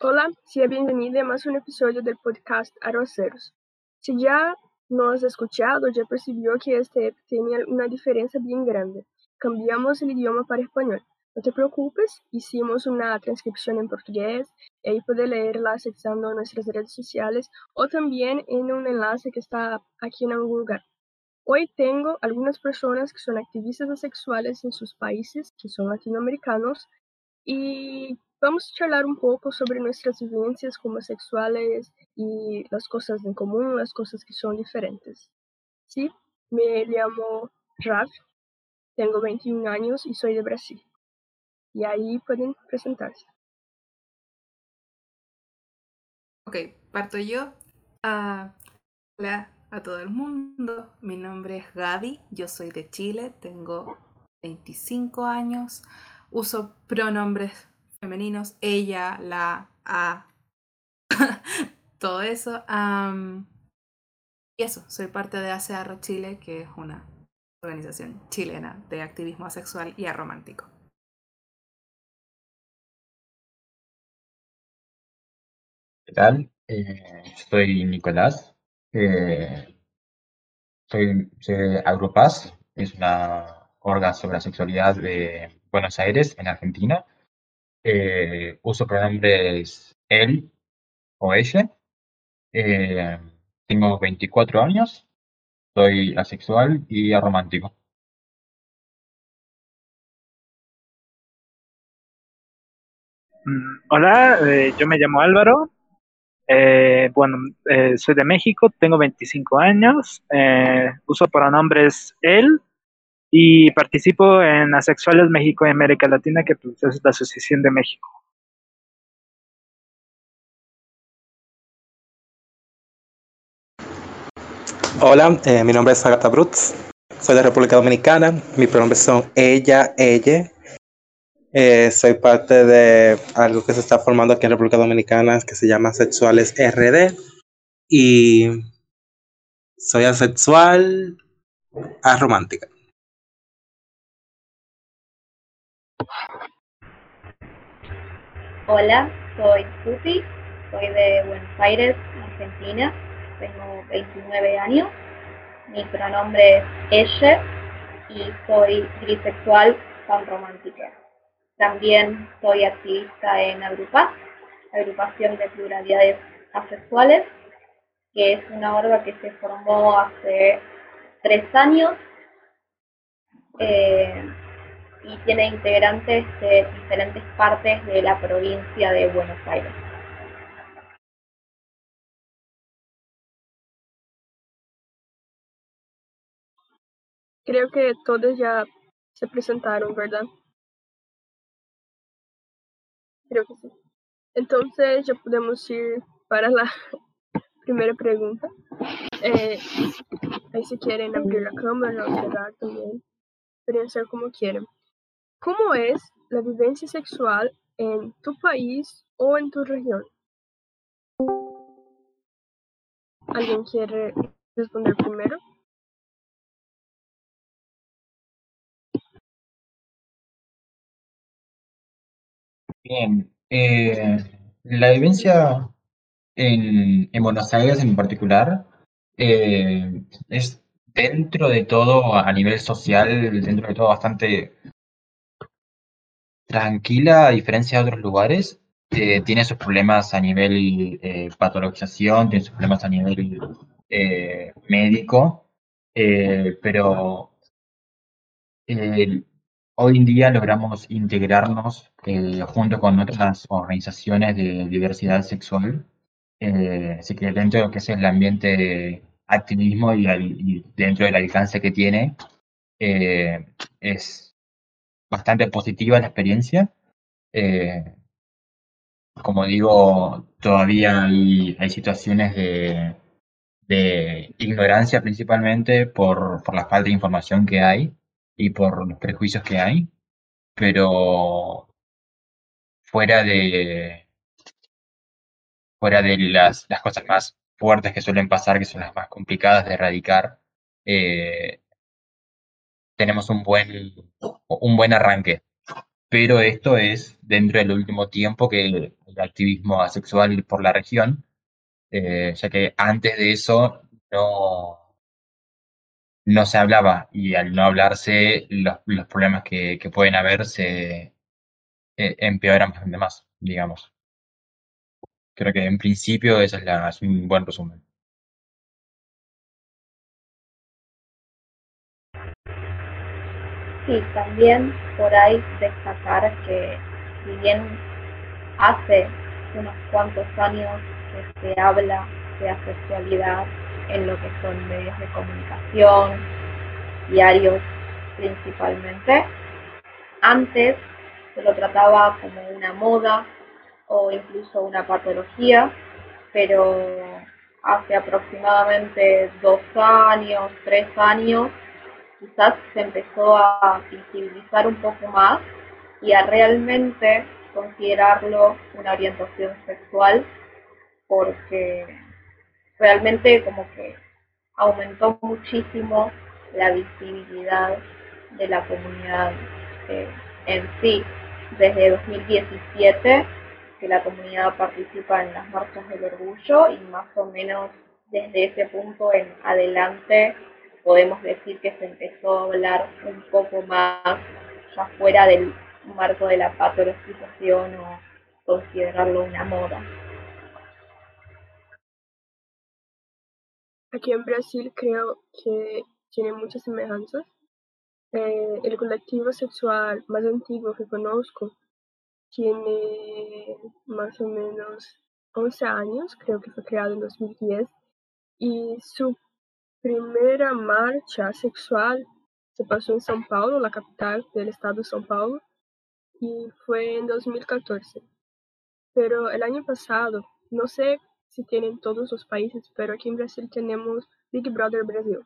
Hola, sea bienvenida a más un episodio del podcast Arroceros. Si ya no has escuchado, ya percibió que este tenía una diferencia bien grande. Cambiamos el idioma para español. No te preocupes, hicimos una transcripción en portugués y ahí puedes leerla accesando nuestras redes sociales o también en un enlace que está aquí en algún lugar. Hoy tengo algunas personas que son activistas sexuales en sus países, que son latinoamericanos, y vamos a charlar un poco sobre nuestras vivencias como sexuales y las cosas en común, las cosas que son diferentes. Sí, me llamo Raf, tengo 21 años y soy de Brasil. Y ahí pueden presentarse. Ok, parto yo. Ah, hola, a todo el mundo. Mi nombre es Gaby, yo soy de Chile, tengo 25 años, uso pronombres femeninos, ella, la, a, todo eso. y eso, soy parte de ACR Chile, que es una organización chilena de activismo asexual y aromántico. ¿Qué tal? Eh, soy Nicolás, eh, soy, de Agrupas, es una orga sobre la sexualidad de Buenos Aires, en Argentina. Eh, uso pronombres él o ella. Eh, tengo 24 años, soy asexual y aromántico. Mm, hola, yo me llamo Álvaro, eh, bueno, eh, soy de México, tengo 25 años, eh, uso pronombres él y participo en Asexuales México y América Latina, que pues, es la Asociación de México. Hola, mi nombre es Agatha Brutz, soy de República Dominicana, mis pronombres son ella, ella eh, soy parte de algo que se está formando aquí en República Dominicana que se llama Sexuales RD. Y soy asexual, aromántica. Hola, soy Susi, soy de Buenos Aires, Argentina, tengo 29 años, mi pronombre es ella y soy bisexual pan romántica. También soy activista en Agrupas, Agrupación de Pluralidades Asexuales, que es una orga que se formó hace tres años eh, y tiene integrantes de diferentes partes de la provincia de Buenos Aires. Creo que todos ya se presentaron, ¿verdad? Creo que sí. Entonces ya podemos ir para la primera pregunta. Eh, ahí si quieren abrir la cámara o cerrar también. Pueden hacer como quieran. ¿Cómo es la vivencia sexual en tu país o en tu región? ¿Alguien quiere responder primero? Bien, eh, la vivencia en, en, Buenos Aires en particular eh, es dentro de todo, a nivel social, dentro de todo bastante tranquila, a diferencia de otros lugares. Eh, tiene sus problemas a nivel patologización, tiene sus problemas a nivel médico, pero Hoy en día logramos integrarnos eh, junto con otras organizaciones de diversidad sexual. Eh, así que dentro de lo que es el ambiente de activismo y, dentro del alcance que tiene, eh, es bastante positiva la experiencia. como digo, todavía hay, situaciones de, de, ignorancia principalmente por, por la falta de información que hay y por los prejuicios que hay, pero fuera de fuera de las, las cosas más fuertes que suelen pasar, que son las más complicadas de erradicar, eh, tenemos un buen, un buen arranque. Pero esto es dentro del último tiempo que activismo asexual por la región, eh, ya que antes de eso no, no se hablaba y al no hablarse los, los problemas que, que, pueden haber se eh, empeoran bastante más, digamos. Creo que en principio esa es, la, es un buen resumen. Sí, también por ahí destacar que si bien hace unos cuantos años que se habla de asexualidad en lo que son medios de comunicación, diarios principalmente, antes se lo trataba como una moda o incluso una patología, pero hace aproximadamente dos años, tres años, quizás se empezó a visibilizar un poco más y a realmente considerarlo una orientación sexual porque realmente como que aumentó muchísimo la visibilidad de la comunidad eh, en sí. Desde 2017 que la comunidad participa en las marchas del orgullo y más o menos desde ese punto en adelante podemos decir que se empezó a hablar un poco más ya fuera del marco de la patologización o considerarlo una moda. Aquí en Brasil creo que tiene muchas semejanzas. Eh, el colectivo sexual más antiguo que conozco tiene más o menos 11 años, creo que fue creado en 2010, y su primera marcha sexual se pasó en São Paulo, la capital del estado de São Paulo, y fue en 2014. Pero el año pasado, no sé si tienen todos los países, pero aquí en Brasil tenemos Big Brother Brasil,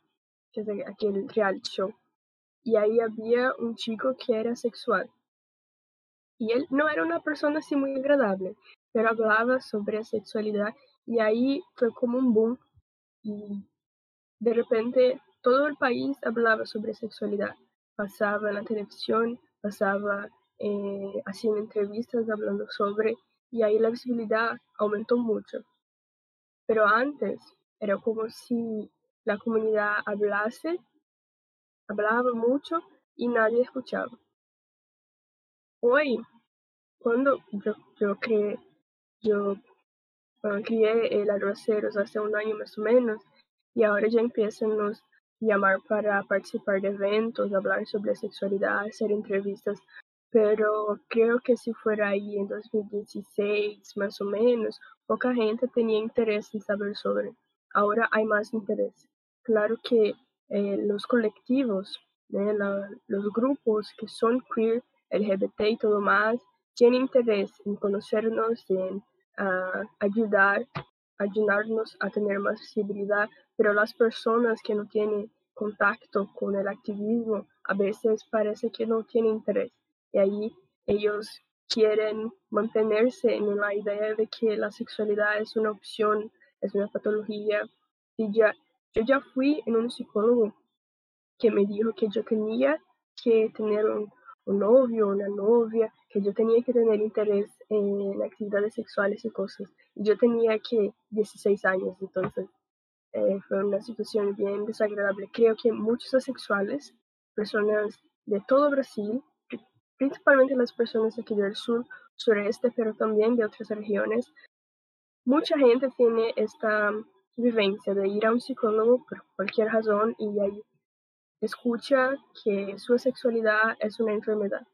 que es aquel reality show. Y ahí había un chico que era sexual. Y él no era una persona así muy agradable, pero hablaba sobre sexualidad y ahí fue como un boom. De repente todo el país hablaba sobre sexualidad. Pasaba en la televisión, pasaba eh, haciendo entrevistas hablando sobre, y ahí la visibilidad aumentó mucho. Pero antes era como si la comunidad hablase, hablaba mucho y nadie escuchaba. Hoy, cuando yo, yo creé, yo crié el arroceros hace un año más o menos, y ahora ya empiezan nos llamar para participar de eventos, hablar sobre sexualidad, hacer entrevistas, pero creo que si fuera ahí en 2016 más o menos, poca gente tenía interés en saber sobre. Ahora hay más interés. Claro que eh, los colectivos, eh, los grupos que son queer, LGBT y todo más, tienen interés en conocernos, en uh, ayudar, ayudarnos a tener más visibilidad, pero las personas que no tienen contacto con el activismo a veces parece que no tienen interés y ahí ellos quieren mantenerse en la idea de que la sexualidad es una opción, es una patología. Y ya, yo ya fui en un psicólogo que me dijo que yo tenía que tener un, un novio, una novia, que yo tenía que tener interés en actividades sexuales y cosas. Yo tenía que 16 años, entonces eh, fue una situación bien desagradable. Creo que muchos asexuales, personas de todo Brasil, principalmente las personas aquí del sur, sureste, pero también de otras regiones, mucha gente tiene esta vivencia de ir a un psicólogo por cualquier razón y ahí escucha que su sexualidad es una enfermedad.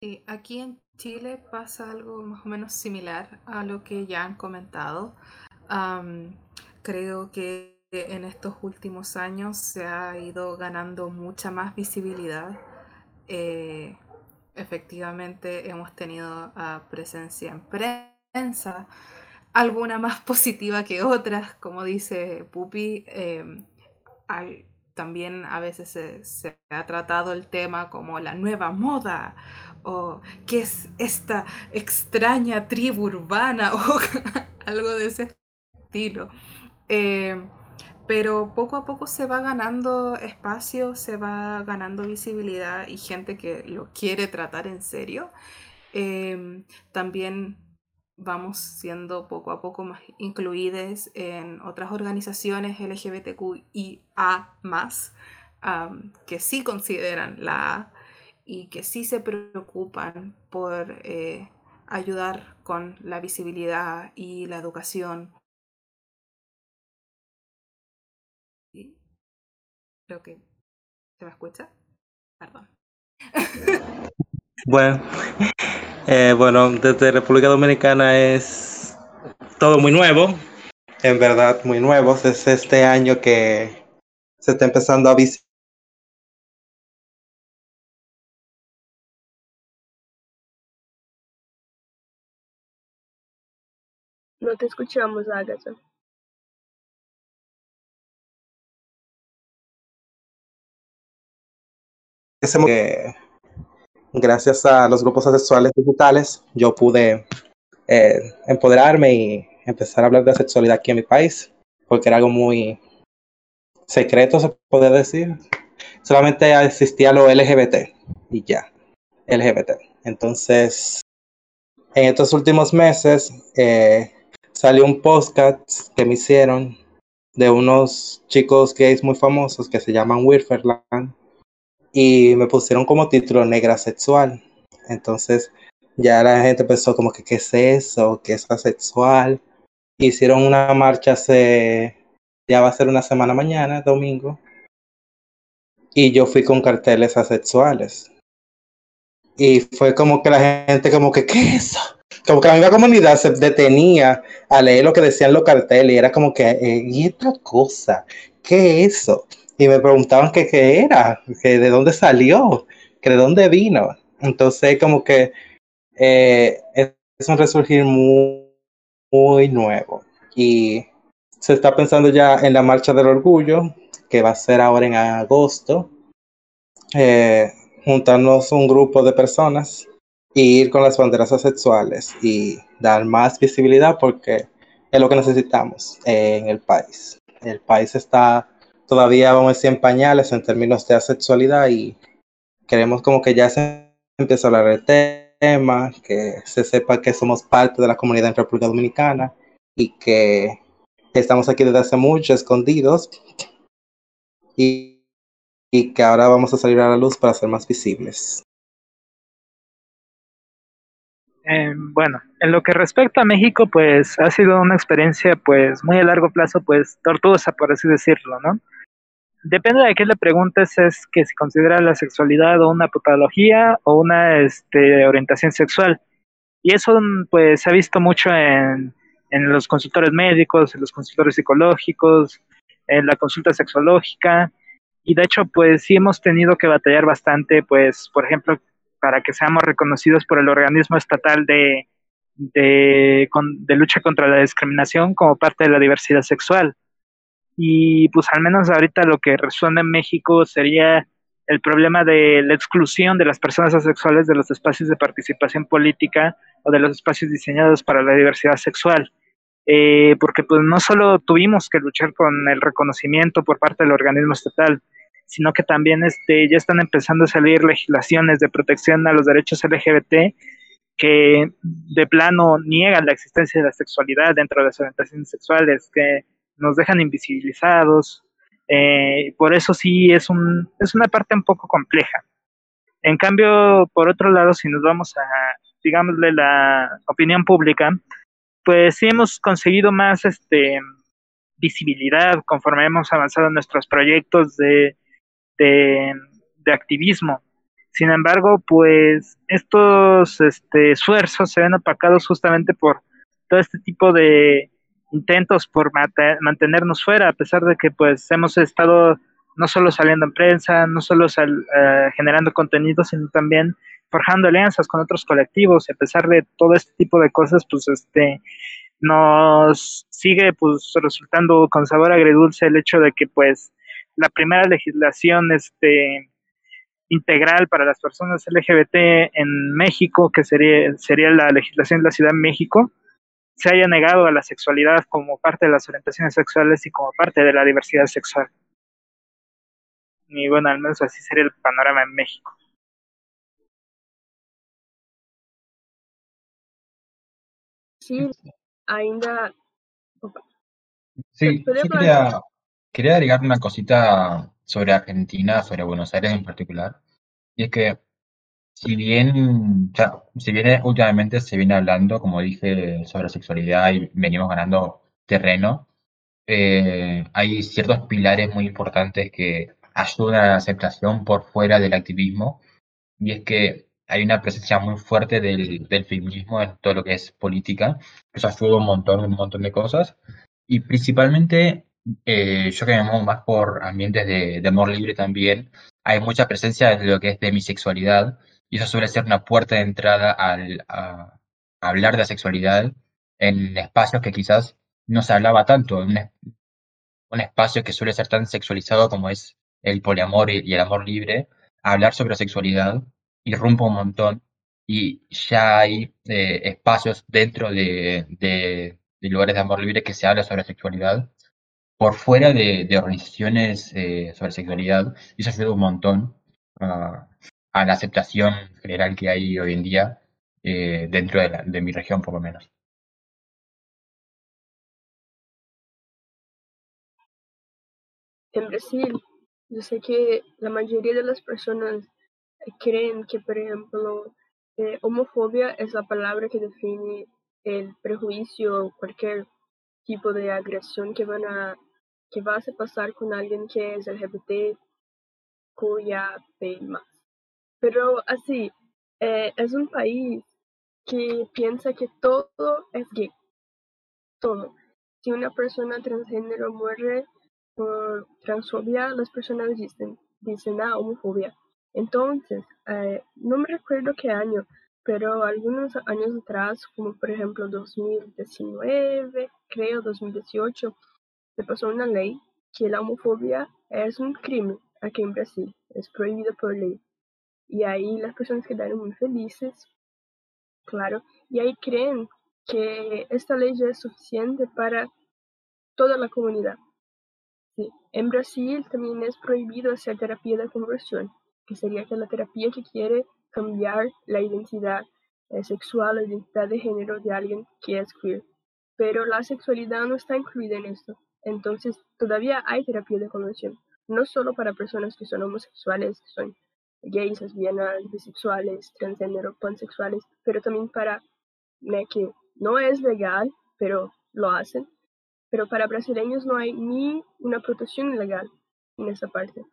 Y aquí en Chile pasa algo más o menos similar a lo que ya han comentado. Creo que en estos últimos años se ha ido ganando mucha más visibilidad. Eh, efectivamente hemos tenido uh, presencia en prensa, alguna más positiva que otras, como dice Pupi. Hay, también a veces se, ha tratado el tema como la nueva moda o qué es esta extraña tribu urbana o algo de ese estilo. Eh, pero poco a poco se va ganando espacio, se va ganando visibilidad y gente que lo quiere tratar en serio. Em, también vamos siendo poco a poco más incluidas en otras organizaciones LGBTQIA que sí consideran la A y que sí se preocupan por eh, ayudar con la visibilidad y la educación. Creo que se me escucha. Perdón. Bueno, eh, bueno, desde República Dominicana es todo muy nuevo, en verdad muy nuevo. Es este año que se está empezando a visitar No te escuchamos, Agatha. que gracias a los grupos sexuales digitales yo pude eh, empoderarme y empezar a hablar de sexualidad aquí en mi país, porque era algo muy secreto, se puede decir. Solamente existía lo LGBT y ya, LGBT. Entonces, en estos últimos meses eh, salió un podcast que me hicieron de unos chicos gays muy famosos que se llaman Wirferland y me pusieron como título negra sexual. Entonces ya la gente pensó como que qué es eso, qué es asexual. Hicieron una marcha hace, ya va a ser una semana mañana, domingo, y yo fui con carteles asexuales. Y fue como que la gente como que, ¿qué es eso? Como que la misma comunidad se detenía a leer lo que decían los carteles y era como que, eh, ¿y esta cosa? ¿Qué es eso? Y me preguntaban que qué era, que de dónde salió, que de dónde vino. Entonces, como que eh, es un resurgir muy, muy nuevo. Y se está pensando ya en la Marcha del Orgullo, que va a ser ahora en agosto. Eh, juntarnos un grupo de personas e ir con las banderas sexuales y dar más visibilidad porque es lo que necesitamos en el país. El país está todavía vamos a decir en pañales en términos de asexualidad y queremos como que ya se empiece a hablar del tema, que se sepa que somos parte de la comunidad en República Dominicana y que estamos aquí desde hace mucho escondidos y, y que ahora vamos a salir a la luz para ser más visibles. Eh, bueno, en lo que respecta a México, pues ha sido una experiencia pues muy a largo plazo, pues tortuosa, por así decirlo, ¿no? Depende de qué le preguntes, es que si considera la sexualidad o una patología o una este, orientación sexual. Y eso pues se ha visto mucho en, en los consultores médicos, en los consultores psicológicos, en la consulta sexológica. Y de hecho, pues sí hemos tenido que batallar bastante, pues, por ejemplo, para que seamos reconocidos por el organismo estatal de, lucha contra la discriminación como parte de la diversidad sexual. Y pues al menos ahorita lo que resuena en México sería el problema de la exclusión de las personas asexuales de los espacios de participación política o de los espacios diseñados para la diversidad sexual. Eh, porque pues no solo tuvimos que luchar con el reconocimiento por parte del organismo estatal, sino que también este, ya están empezando a salir legislaciones de protección a los derechos LGBT que de plano niegan la existencia de la sexualidad dentro de las orientaciones sexuales, que nos dejan invisibilizados. Eh, por eso sí es, un, es una parte un poco compleja. En cambio, por otro lado, si nos vamos a, digámosle, la opinión pública, pues sí hemos conseguido más este, visibilidad conforme hemos avanzado nuestros proyectos de, de, de activismo. Sin embargo, pues estos este, esfuerzos se ven opacados justamente por todo este tipo de, intentos por mantenernos fuera, a pesar de que pues hemos estado no solo saliendo en prensa, no solo eh, generando contenido, sino también forjando alianzas con otros colectivos y a pesar de todo este tipo de cosas, pues este nos sigue pues resultando con sabor agridulce el hecho de que pues la primera legislación este integral para las personas LGBT en México, que sería, sería la legislación de la Ciudad de México, se haya negado a la sexualidad como parte de las orientaciones sexuales y como parte de la diversidad sexual. Y bueno, al menos así sería el panorama en México. Brasil ainda... Opa, Sí, quería, quería agregar una cosita sobre Argentina, sobre Buenos Aires en particular. Y es que, si bien, o sea, si bien últimamente se viene hablando, como dije, sobre sexualidad y venimos ganando terreno, eh, hay ciertos pilares muy importantes que ayudan a la aceptación por fuera del activismo. Y es que hay una presencia muy fuerte del, del feminismo en todo lo que es política. Eso ayuda un montón, un montón de cosas. Y principalmente, eh, yo que me muevo más por ambientes de, de amor libre también, hay mucha presencia de lo que es demisexualidad, y eso suele ser una puerta de entrada al, a, hablar de la sexualidad en espacios que quizás no se hablaba tanto, en un, es- un espacio que suele ser tan sexualizado como es el poliamor y, el amor libre, hablar sobre sexualidad irrumpe un montón y ya hay eh, espacios dentro de, de- de lugares de amor libre que se habla sobre sexualidad por fuera de, organizaciones eh, sobre sexualidad y eso ayuda un montón a, a la aceptación general que hay hoy en día eh, dentro de, la- de mi región por lo menos. En Brasil, yo sé que la mayoría de las personas creen que, por ejemplo, eh, homofobia es la palabra que define el prejuicio o cualquier tipo de agresión que van a que vas a pasar con alguien que es LGBT, cuya más. Pero así, eh, es un país que piensa que todo es gay, todo. Si una persona transgénero muere por transfobia, las personas dicen, dicen ah, homofobia. Entonces, eh, no me recuerdo qué año, pero algunos años atrás, como por ejemplo 2019, creo 2018, se pasó una ley que la homofobia es un crimen aquí en Brasil, es prohibido por ley. Y ahí las personas quedaron muy felices, claro, y ahí creen que esta ley ya es suficiente para toda la comunidad. En Brasil también es prohibido hacer terapia de conversión, que sería aquella terapia que quiere cambiar la identidad eh, sexual, la identidad de género de alguien que es queer. Pero la sexualidad no está incluida en esto. Entonces, todavía hay terapia de conversión, no solo para personas que son homosexuales, que son gays, lesbianas, bisexuales, transgénero, pansexuales, pero también para que no es legal, pero lo hacen. Pero para brasileños no hay ni una protección legal en esa parte.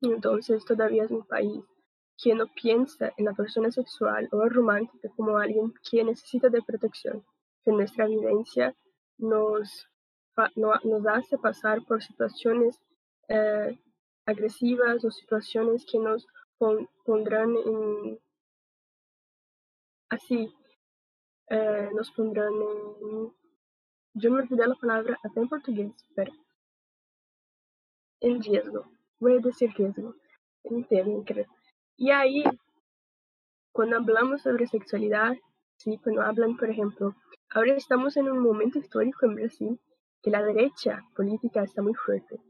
Entonces todavía es un país que no piensa en la persona sexual o romántica como alguien que necesita de protección, que nuestra vivencia nos, nos hace pasar por situaciones eh, agresivas o situaciones que nos pon- pondrán en, así, eh, nos pondrán en, yo me olvidé la palabra hasta en portugués, pero en riesgo, voy a decir riesgo, entienden, creo. Y ahí, cuando hablamos sobre sexualidad, sí, cuando hablan, por ejemplo, ahora estamos en un momento histórico en Brasil que la derecha política está muy fuerte.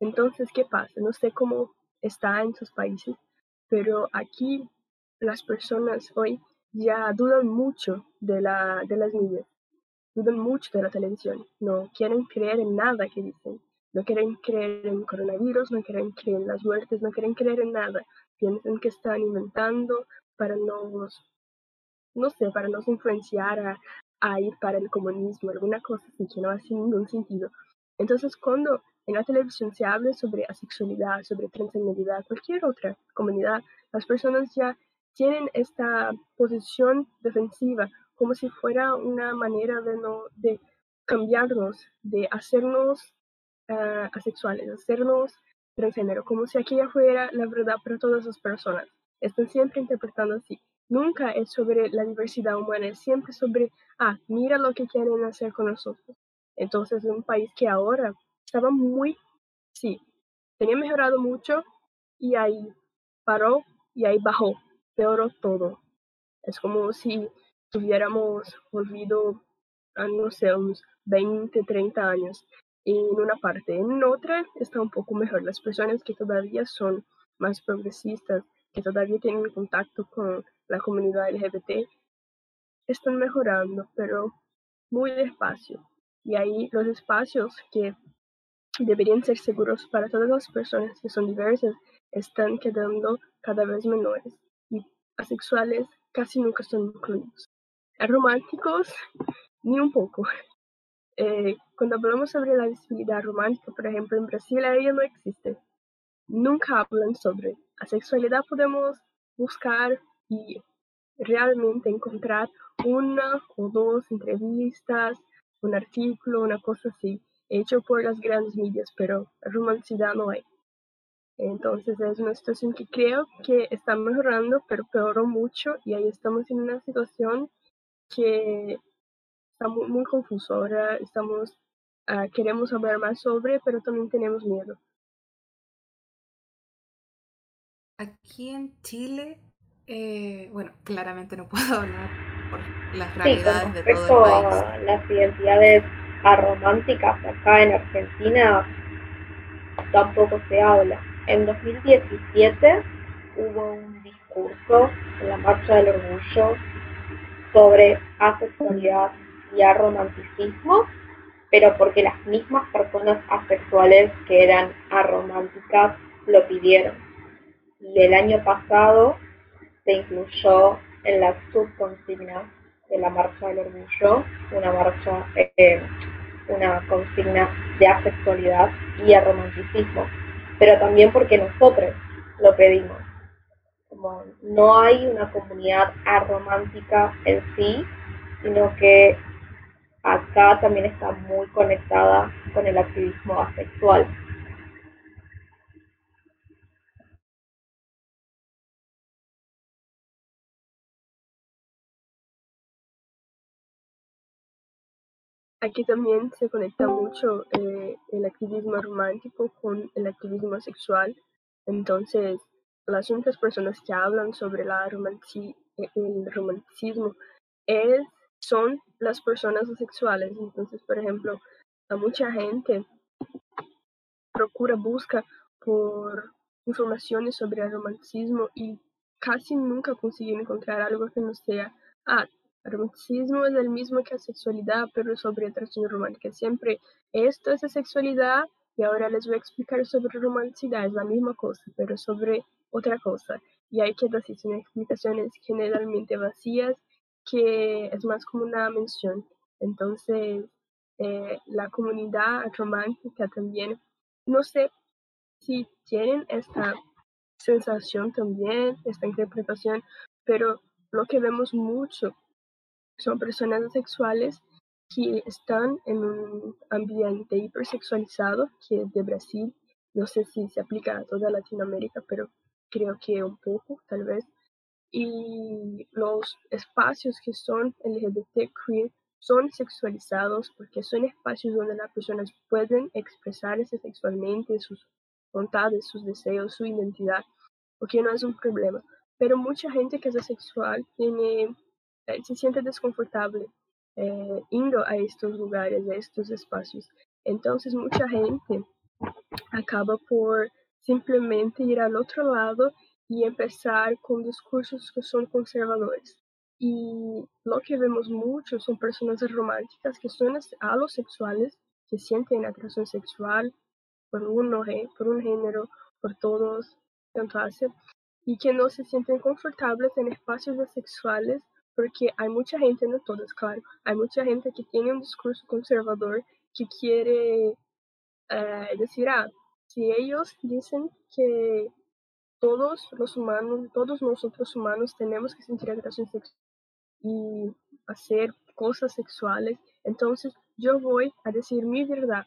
Entonces, ¿qué pasa? No sé cómo está en sus países, pero aquí las personas hoy ya dudan mucho de, la, de las medias, dudan mucho de la televisión, no quieren creer en nada que dicen, no quieren creer en coronavirus, no quieren creer en las muertes, no quieren creer en nada, piensan que están inventando para nos, no sé, para nos influenciar a, a ir para el comunismo, alguna cosa que no hace ningún sentido. Entonces, cuando en la televisión se habla sobre asexualidad, sobre transgeneridad, cualquier otra comunidad, las personas ya tienen esta posición defensiva como si fuera una manera de, no, de cambiarnos, de hacernos uh, asexuales, hacernos transgénero, como si aquella fuera la verdad para todas las personas. Están siempre interpretando así. Nunca es sobre la diversidad humana, es siempre sobre, ah, mira lo que quieren hacer con nosotros. Entonces, un país que ahora estaba muy, sí, tenía mejorado mucho y ahí paró y ahí bajó, peoró todo. Es como si tuviéramos volvido a, no sé, unos 20, 30 años en una parte. En otra está un poco mejor. Las personas que todavía son más progresistas, que todavía tienen contacto con la comunidad LGBT, están mejorando, pero muy despacio. Y ahí los espacios que deberían ser seguros para todas las personas que son diversas están quedando cada vez menores y asexuales casi nunca son incluidos. Románticos, ni un poco. Eh, cuando hablamos sobre la visibilidad romántica, por ejemplo, en Brasil ella no existe. Nunca hablan sobre la sexualidad. Podemos buscar y realmente encontrar una o dos entrevistas, un artículo, una cosa así, hecho por las grandes medias, pero romancidad no hay. Entonces es una situación que creo que está mejorando, pero peoró mucho y ahí estamos en una situación que está muy, muy confuso. Ahora estamos, uh, queremos saber más sobre, pero también tenemos miedo. Aquí en Chile, eh, bueno, claramente no puedo hablar por las realidades de todo el país. Las identidades arománticas acá en Argentina tampoco se habla. En 2017 hubo un discurso en la Marcha del Orgullo sobre asexualidad y aromanticismo, pero porque las mismas personas asexuales que eran arománticas lo pidieron. Y el año pasado se incluyó en la subconsigna de la Marcha del Orgullo, una marcha, eh, una consigna de asexualidad y aromanticismo, pero también porque nosotros lo pedimos como no hay una comunidad aromántica en sí, sino que acá también está muy conectada con el activismo asexual. Aquí también se conecta mucho eh, el activismo romántico con el activismo sexual. Entonces, las únicas personas que hablan sobre la el romanticismo es, son las personas asexuales. Entonces, por ejemplo, mucha gente procura, busca por informaciones sobre el romanticismo y casi nunca consigue encontrar algo que no sea, ah, romanticismo es el mismo que la sexualidad, pero sobre atracción romántica. Siempre esto es sexualidad y ahora les voy a explicar sobre romanticidad, es la misma cosa, pero sobre otra cosa. Y hay que decir son explicaciones generalmente vacías, que es más como una mención. Entonces, eh, la comunidad romántica también, no sé si tienen esta sensación también, esta interpretación, pero lo que vemos mucho son personas sexuales que están en un ambiente hipersexualizado, que es de Brasil, no sé si se aplica a toda Latinoamérica, pero creo que un poco, tal vez. Y los espacios que son LGBT queer son sexualizados porque son espacios donde las personas pueden expresarse sexualmente, sus voluntades, sus deseos, su identidad, porque no es un problema. Pero mucha gente que es asexual tiene, se siente desconfortable eh, indo a estos lugares, a estos espacios. Entonces mucha gente acaba por simplemente ir al otro lado y empezar con discursos que son conservadores. Y lo que vemos mucho son personas románticas que son alosexuales, que sienten atracción sexual por, uno, por un género, por todos, tanto hace, y que no se sienten confortables en espacios sexuales porque hay mucha gente, no todos, claro, hay mucha gente que tiene un discurso conservador que quiere eh, decir, ah, si ellos dicen que todos los humanos, todos nosotros humanos tenemos que sentir atracción sexual y hacer cosas sexuales, entonces yo voy a decir mi verdad,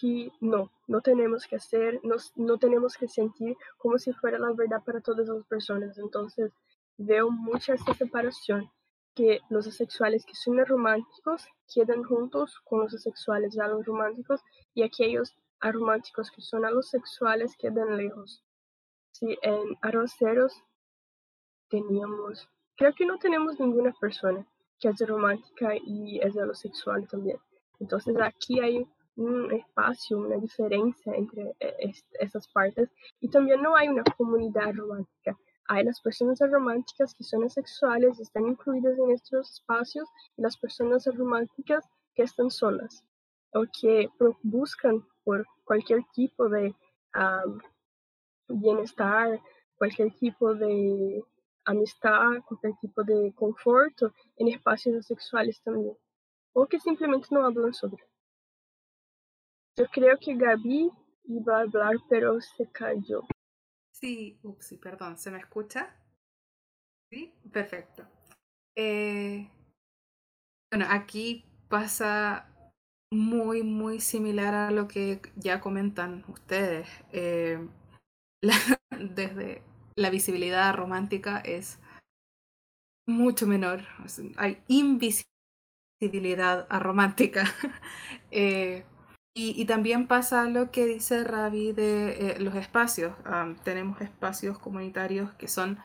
que no, no tenemos que hacer, no, no tenemos que sentir como si fuera la verdad para todas las personas. Entonces veo mucha esa separación, que los asexuales que son románticos quedan juntos con los asexuales ya los románticos y aquellos arománticos que son alosexuales quedan lejos. Si en arroceros teníamos, creo que no tenemos ninguna persona que es romántica y es alosexual también. Entonces aquí hay un espacio, una diferencia entre eh, esas partes y también no hay una comunidad romántica. Hay las personas románticas que son asexuales, están incluidas en estos espacios y las personas románticas que están solas o que buscan por cualquier tipo de bienestar, cualquier tipo de amistad, cualquier tipo de conforto en espacios sexuales también, o que simplemente no hablan sobre. Yo creo que Gaby iba a hablar, pero se cayó. Sí, ups, perdón, ¿se me escucha? Sí, perfecto. Eh, bueno, aquí pasa muy, muy similar a lo que ya comentan ustedes. Eh, desde la visibilidad romántica es mucho menor. Hay invisibilidad romántica. Eh, y, también pasa lo que dice Ravi de eh, los espacios. tenemos espacios comunitarios que son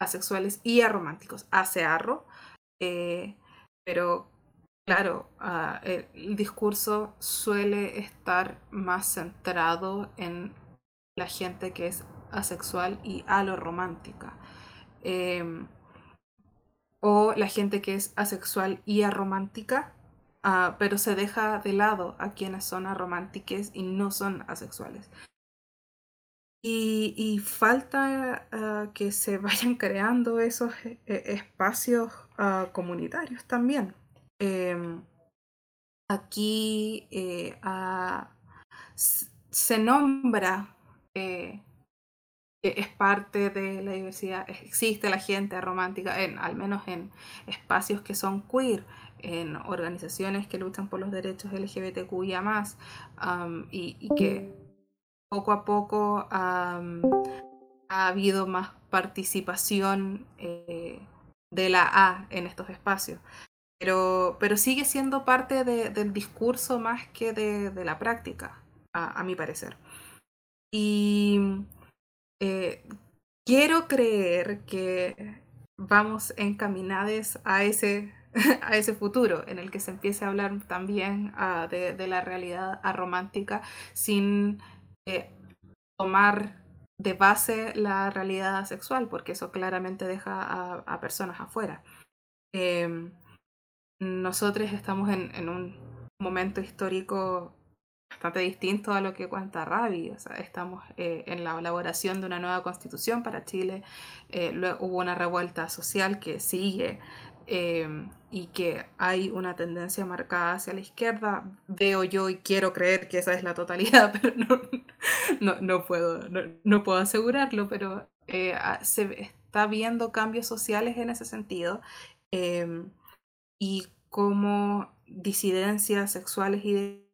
asexuales y arománticos. Hace arro, eh, pero claro, ah, el discurso suele estar más centrado en la gente que es asexual y aloromántica. Eh, o la gente que es asexual y aromántica, ah, pero se deja de lado a quienes son arománticos y no son asexuales. Y, falta ah, que se vayan creando esos eh, espacios ah, comunitarios también. Em, aquí eh, se nombra eh, es parte de la diversidad, existe la gente romántica, en, al menos en espacios que son queer, en organizaciones que luchan por los derechos LGBTQIA más, y, y, que poco a poco ha habido más participación eh, de la A en estos espacios. Pero, pero sigue siendo parte de, del discurso más que de, la práctica, a, a mi parecer. Y eh, quiero creer que vamos encaminados a ese, a ese futuro en el que se empiece a hablar también ah, de, la realidad aromántica sin eh, tomar de base la realidad sexual, porque eso claramente deja a, personas afuera. Em, nosotros estamos en, en, un momento histórico bastante distinto a lo que cuenta Ravi. O sea, estamos eh, en la elaboración de una nueva constitución para Chile. Eh, luego hubo una revuelta social que sigue em, y que hay una tendencia marcada hacia la izquierda. Veo yo y quiero creer que esa es la totalidad, pero no, no, no puedo, no, no, puedo asegurarlo, pero eh, se está viendo cambios sociales en ese sentido. Em, y como disidencias sexuales y de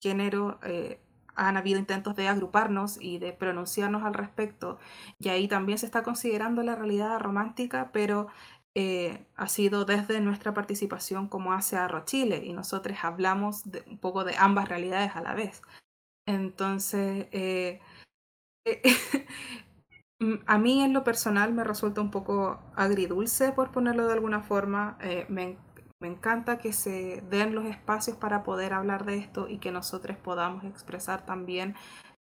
género eh, han habido intentos de agruparnos y de pronunciarnos al respecto. Y ahí también se está considerando la realidad romántica, pero eh, ha sido desde nuestra participación como hace Arro Chile y nosotros hablamos un poco de ambas realidades a la vez. Entonces, eh, a mí en lo personal me resulta un poco agridulce, por ponerlo de alguna forma. me, me encanta que se den los espacios para poder hablar de esto y que nosotros podamos expresar también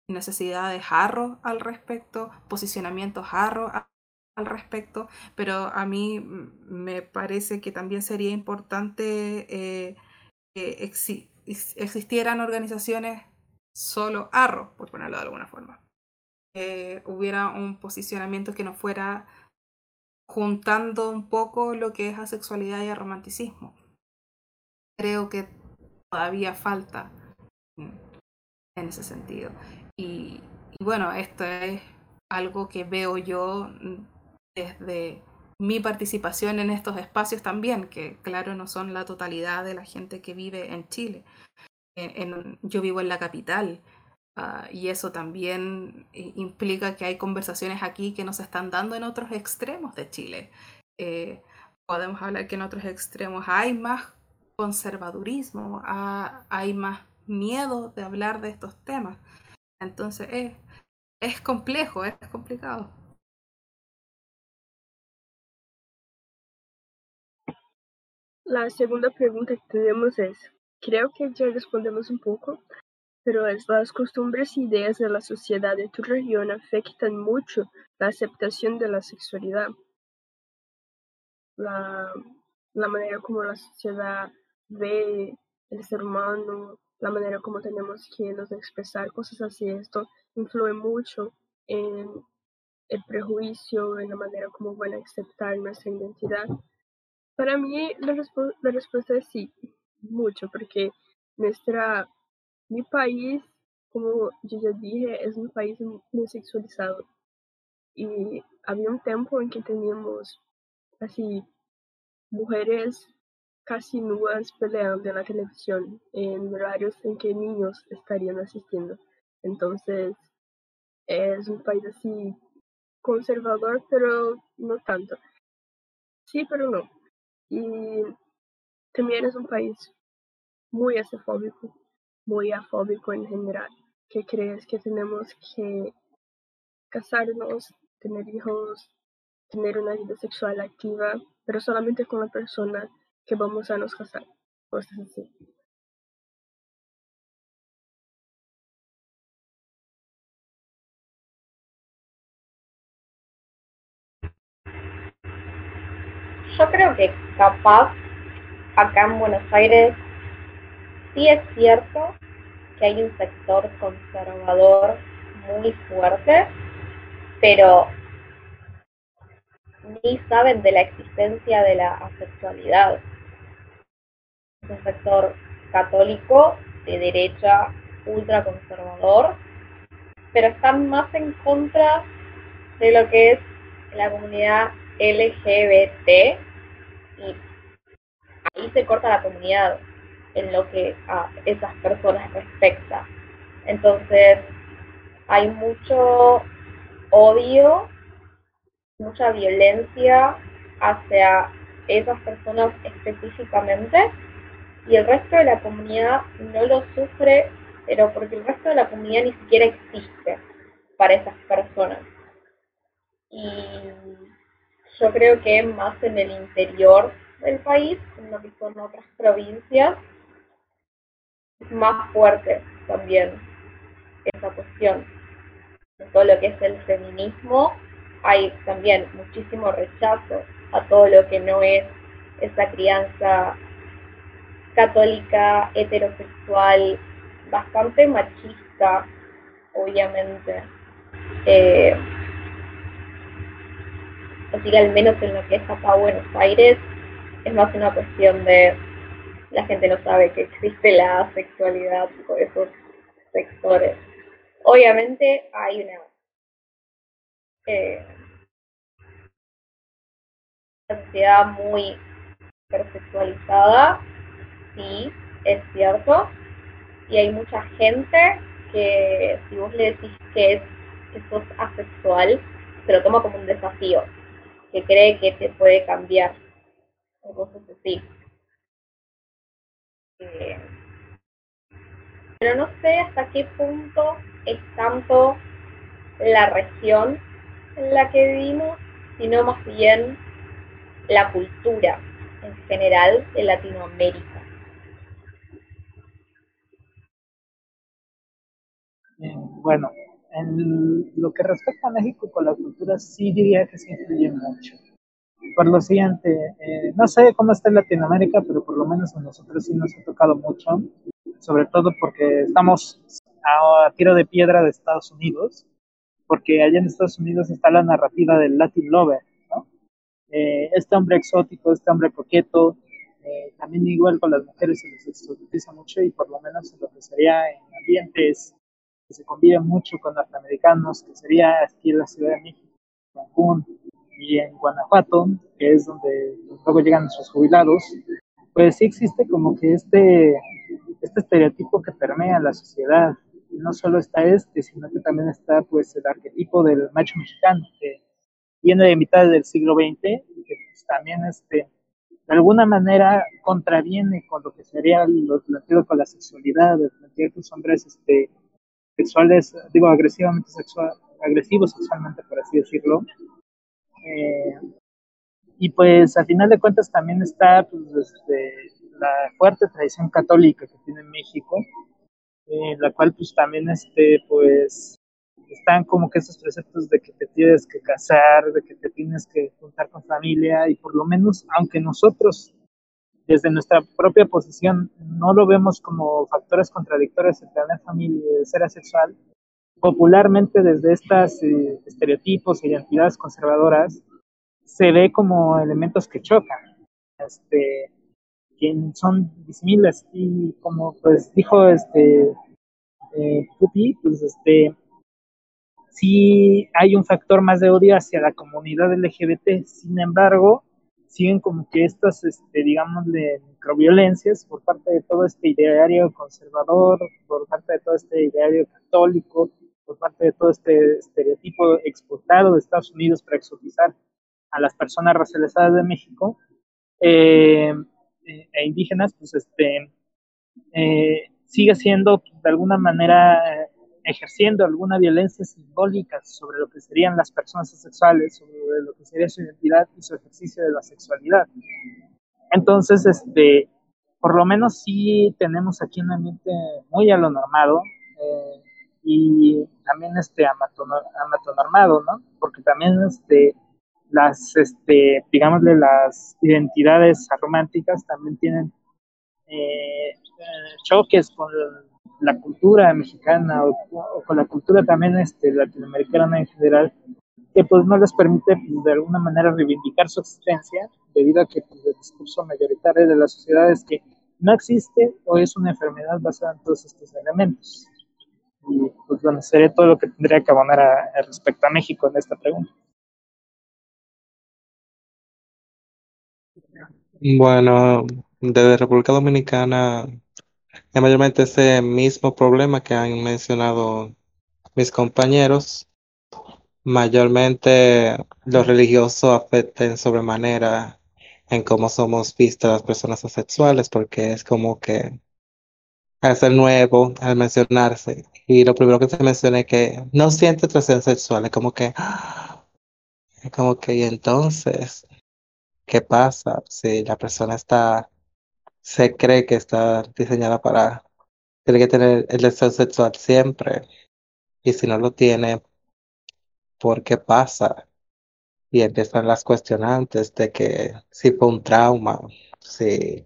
necesidades jarro al respecto, posicionamientos jarro al respecto, pero a mí me parece que también sería importante eh, que existieran organizaciones solo arro, por ponerlo de alguna forma. Que hubiera un posicionamiento que no fuera juntando un poco lo que es asexualidad y aromanticismo. Creo que todavía falta en ese sentido. Y, bueno, esto es algo que veo yo desde mi participación en estos espacios también, que claro no son la totalidad de la gente que vive en Chile. yo vivo en la capital Ah, y eso también eh, implica que hay conversaciones aquí que no se están dando en otros extremos de Chile. Eh, podemos hablar que en otros extremos hay más conservadurismo, ah, hay más miedo de hablar de estos temas. Entonces es, es complejo, es complicado. La segunda pregunta que tenemos es, creo que ya respondemos un poco, pero las costumbres y ideas de la sociedad de tu región afectan mucho la aceptación de la sexualidad. La, manera como la sociedad ve el ser humano, la manera como tenemos que nos expresar, cosas así. Esto influye mucho en el prejuicio, en la manera como van a aceptar nuestra identidad. Para mí la, la respuesta es sí, mucho, porque nuestra, mi país, como yo ya dije, es un país muy sexualizado. Y había un tiempo en que teníamos así mujeres casi nuas peleando en la televisión en horarios en que niños estarían asistiendo. Entonces, es un país así conservador, pero no tanto. Sí, pero no. Y también es un país muy acefóbico, muy afóbico en general, que crees que tenemos que casarnos, tener hijos, tener una vida sexual activa, pero solamente con la persona que vamos a nos casar, cosas así. Yo creo que capaz acá en Buenos Aires sí es cierto que hay un sector conservador muy fuerte, pero ni saben de la existencia de la asexualidad. Es un sector católico de derecha ultraconservador, pero están más en contra de lo que es la comunidad LGBT y ahí se corta la comunidad en lo que a esas personas respecta. Entonces, hay mucho odio, mucha violencia hacia esas personas específicamente y el resto de la comunidad no lo sufre, pero porque el resto de la comunidad ni siquiera existe para esas personas. Y yo creo que más en el interior del país, en lo que son otras provincias, es más fuerte también esa cuestión. En todo lo que es el feminismo hay también muchísimo rechazo a todo lo que no es esa crianza católica, heterosexual, bastante machista, obviamente. Eh, así que al menos en lo que es acá Buenos Aires, es más una cuestión de la gente no sabe que existe la sexualidad por esos sectores. Obviamente hay una eh, sociedad muy persexualizada, sí, es cierto, y hay mucha gente que si vos le decís que es que sos asexual, se lo toma como un desafío, que cree que te puede cambiar, cosas así. Eh, pero no sé hasta qué punto es tanto la región en la que vivimos, sino más bien la cultura en general de Latinoamérica. bueno, en lo que respecta a México con la cultura, sí diría que se influye mucho. Por lo siguiente, eh, no sé cómo está en Latinoamérica, pero por lo menos a nosotros sí nos ha tocado mucho, sobre todo porque estamos a tiro de piedra de Estados Unidos, porque allá en Estados Unidos está la narrativa del Latin Lover, ¿no? Eh, este hombre exótico, este hombre coqueto, eh, también igual con las mujeres se les exotiza mucho y por lo menos en lo que en ambientes que se conviven mucho con norteamericanos, que sería aquí en la Ciudad de México, Cancún y en Guanajuato, que es donde luego llegan nuestros jubilados, pues sí existe como que este, este estereotipo que permea la sociedad, no solo está este, sino que también está pues el arquetipo del macho mexicano, que viene de mitad del siglo XX y que pues, también este, de alguna manera contraviene con lo que sería lo planteado con la sexualidad, plantear que los hombres este, sexuales, digo, agresivamente sexual, agresivos sexualmente, por así decirlo. Eh, y pues al final de cuentas también está pues, este, la fuerte tradición católica que tiene México, en la cual pues también este pues están como que esos preceptos de que te tienes que casar, de que te tienes que juntar con familia y por lo menos aunque nosotros desde nuestra propia posición no lo vemos como factores contradictorios entre tener familia y ser asexual, popularmente desde estos eh, estereotipos e identidades conservadoras se ve como elementos que chocan, este, que son disímiles y como pues dijo este eh, Pupi, pues este sí hay un factor más de odio hacia la comunidad LGBT, sin embargo, siguen como que estas, este, digamos, de microviolencias por parte de todo este ideario conservador, por parte de todo este ideario católico, por parte de todo este estereotipo exportado de Estados Unidos para exotizar a las personas racializadas de México eh, eh, e indígenas, pues este eh, sigue siendo de alguna manera ejerciendo alguna violencia simbólica sobre lo que serían las personas sexuales, sobre lo que sería su identidad y su ejercicio de la sexualidad. Entonces, este, por lo menos sí tenemos aquí un ambiente muy a lo normado eh, y también este amatonormado, ¿no? Porque también este, las, este, digámosle, las identidades románticas también tienen eh, choques con la cultura mexicana o, con la cultura también este, latinoamericana en general, que pues no les permite pues, de alguna manera reivindicar su existencia debido a que pues, el discurso mayoritario de la sociedad es que no existe o es una enfermedad basada en todos estos elementos. Y pues bueno, sería todo lo que tendría que abonar a, respecto a México en esta pregunta. Bueno, desde República Dominicana es mayormente ese mismo problema que han mencionado mis compañeros. Mayormente lo religioso afecta en sobremanera en cómo somos vistas las personas asexuales, porque es como que al ser nuevo, al mencionarse, y lo primero que se menciona es que no siente atracción sexual, es como que, es como que, y entonces, ¿qué pasa si la persona está se cree que está diseñada para, tiene que tener el deseo sexual siempre. Y si no lo tiene, ¿por qué pasa? Y empiezan las cuestionantes de que si fue un trauma, si,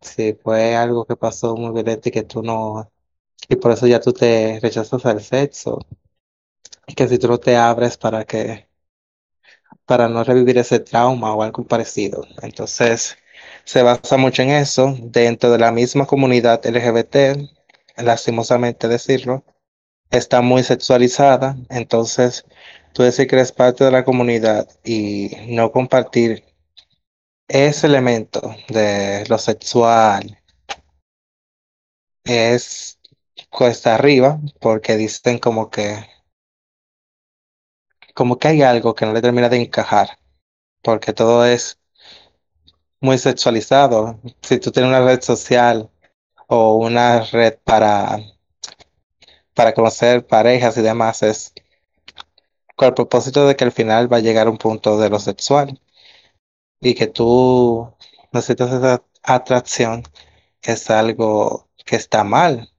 si fue algo que pasó muy violento y que tú no, y por eso ya tú te rechazas al sexo. Y que si tú no te abres para que, para no revivir ese trauma o algo parecido. Entonces, se basa mucho en eso dentro de la misma comunidad LGBT, lastimosamente decirlo, está muy sexualizada, entonces tú decir que eres parte de la comunidad y no compartir ese elemento de lo sexual es cuesta arriba porque dicen como que como que hay algo que no le termina de encajar porque todo es muy sexualizado. Si tú tienes una red social o una red para, para conocer parejas y demás, es con el propósito de que al final va a llegar un punto de lo sexual y que tú necesitas esa atracción es algo que está mal.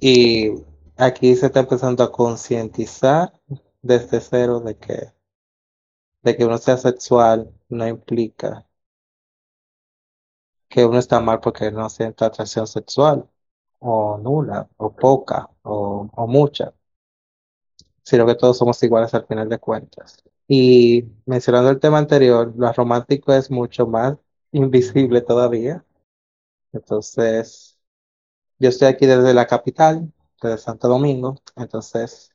Y aquí se está empezando a concientizar desde cero de que, de que uno sea sexual no implica que uno está mal porque no siente atracción sexual, o nula, o poca, o, mucha, sino que todos somos iguales al final de cuentas. Y mencionando el tema anterior, lo romántico es mucho más invisible todavía. Entonces, yo estoy aquí desde la capital, desde Santo Domingo, entonces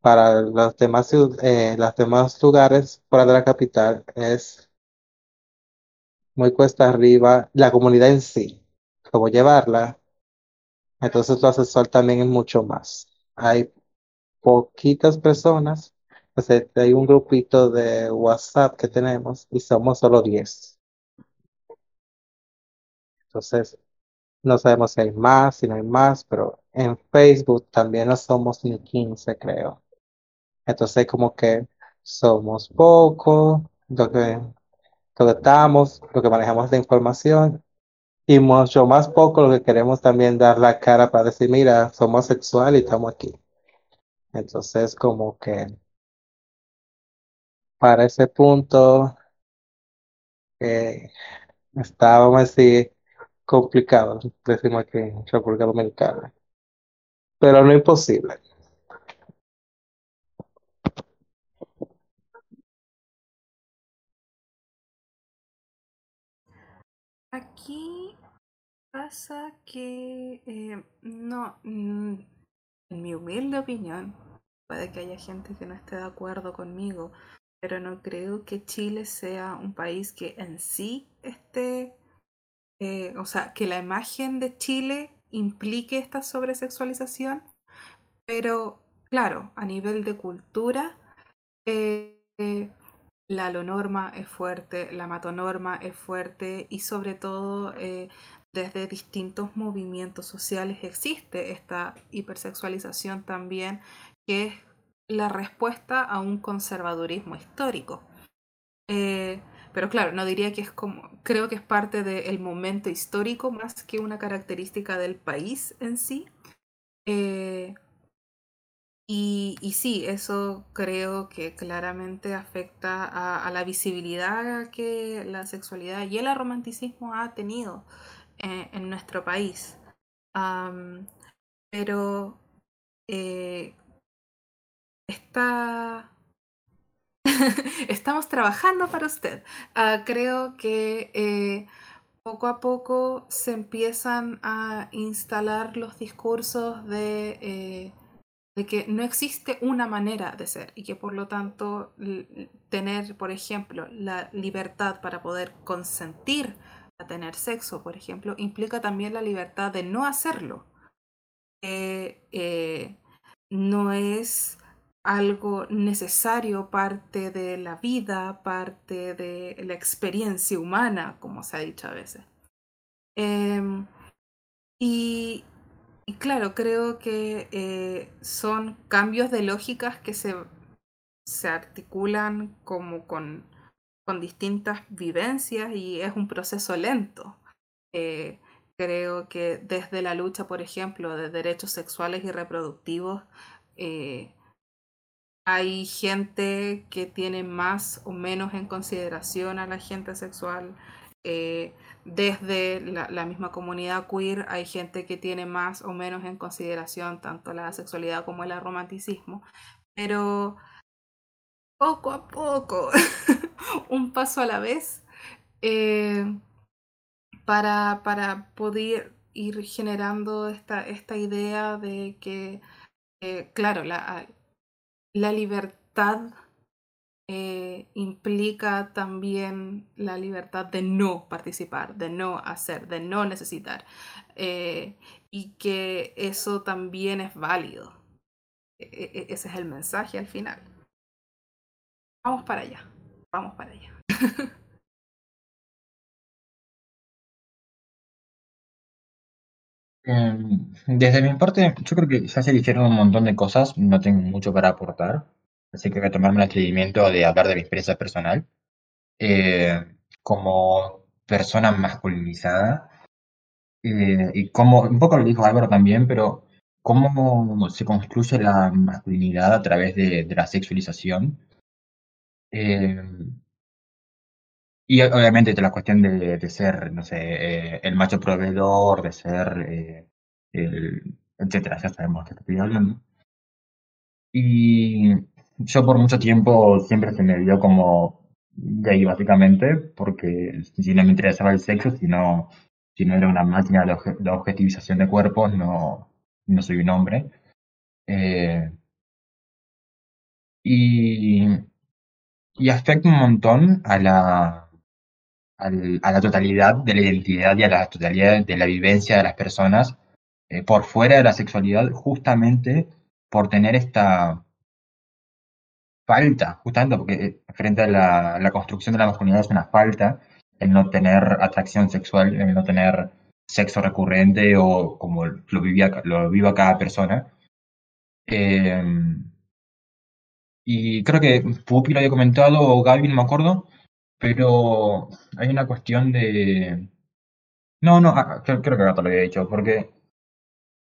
para los demás, eh, los demás lugares fuera de la capital es muy cuesta arriba la comunidad en sí, cómo llevarla. Entonces lo asesor también es mucho más. Hay poquitas personas, pues hay un grupito de WhatsApp que tenemos y somos solo 10. Entonces, no sabemos si hay más, si no hay más, pero en Facebook también no somos ni 15, creo. Entonces, como que somos pocos, lo estamos, lo que manejamos de información y mucho más poco lo que queremos también dar la cara para decir, mira, somos sexual y estamos aquí. Entonces, como que para ese punto, eh, Está, vamos a complicado, decimos aquí en República Dominicana. Pero no imposible. Aquí pasa que eh, no, mm, en mi humilde opinión, puede que haya gente que no esté de acuerdo conmigo, pero no creo que Chile sea un país que en sí esté, eh, o sea, que la imagen de Chile implique esta sobresexualización, pero claro, a nivel de cultura, eh, la alonorma es fuerte, la matonorma es fuerte y sobre todo eh, desde distintos movimientos sociales existe esta hipersexualización también, que es la respuesta a un conservadurismo histórico. Eh, pero claro, no diría que es como, creo que es parte del momento histórico más que una característica del país en sí. Eh, y, sí, eso creo que claramente afecta a, la visibilidad que la sexualidad y el romanticismo ha tenido en, en nuestro país. Pero eh, está... Estamos trabajando para usted. Uh, creo que eh, poco a poco se empiezan a instalar los discursos de eh, de que no existe una manera de ser y que por lo tanto tener, por ejemplo, la libertad para poder consentir a tener sexo, por ejemplo, implica también la libertad de no hacerlo. Eh, eh, no es algo necesario, parte de la vida, parte de la experiencia humana, como se ha dicho a veces. Eh, y, y claro, creo que eh, son cambios de lógicas que se, se articulan como con, con, distintas vivencias y es un proceso lento. Eh, creo que desde la lucha, por ejemplo, de derechos sexuales y reproductivos, eh, hay gente que tiene más o menos en consideración a la gente sexual. Eh, desde la, misma comunidad queer hay gente que tiene más o menos en consideración tanto la sexualidad como el romanticismo, pero poco a poco, un paso a la vez, eh, para, para poder ir generando esta, esta idea de que, eh, claro, la, la libertad eh, implica también la libertad de no participar, de no hacer, de no necesitar. Eh, y que eso también es válido. E, e ese es el mensaje al final. Vamos para allá, vamos para allá. Em, desde mi parte, yo creo que ya se dijeron un montón de cosas, no tengo mucho para aportar. Así que voy a tomarme el atrevimiento de hablar de mi experiencia personal. Eh, como persona masculinizada, eh, y como, un poco lo dijo Álvaro también, pero cómo se construye la masculinidad a través de, de la sexualización. Eh, y obviamente de la cuestión de, de ser, no sé, eh, el macho proveedor, de ser, eh, el, etcétera, ya sabemos que estoy hablando. Y yo por mucho tiempo siempre se me vio como gay, básicamente, porque si no me interesaba el sexo, si no, si no era una máquina de, de objetivización de cuerpos, no, no soy un hombre. Eh, y, y afecta un montón a la, a la totalidad de la identidad y a la totalidad de la vivencia de las personas eh, por fuera de la sexualidad, justamente por tener esta falta, justamente porque eh, frente a la, la, construcción de la masculinidad es una falta el no tener atracción sexual, el no tener sexo recurrente o como lo, vivía, lo viva cada persona. Eh, y creo que Pupi lo había comentado, o Gaby, no me acuerdo, pero hay una cuestión de... No, no, ah, creo, creo que Gato lo había dicho, porque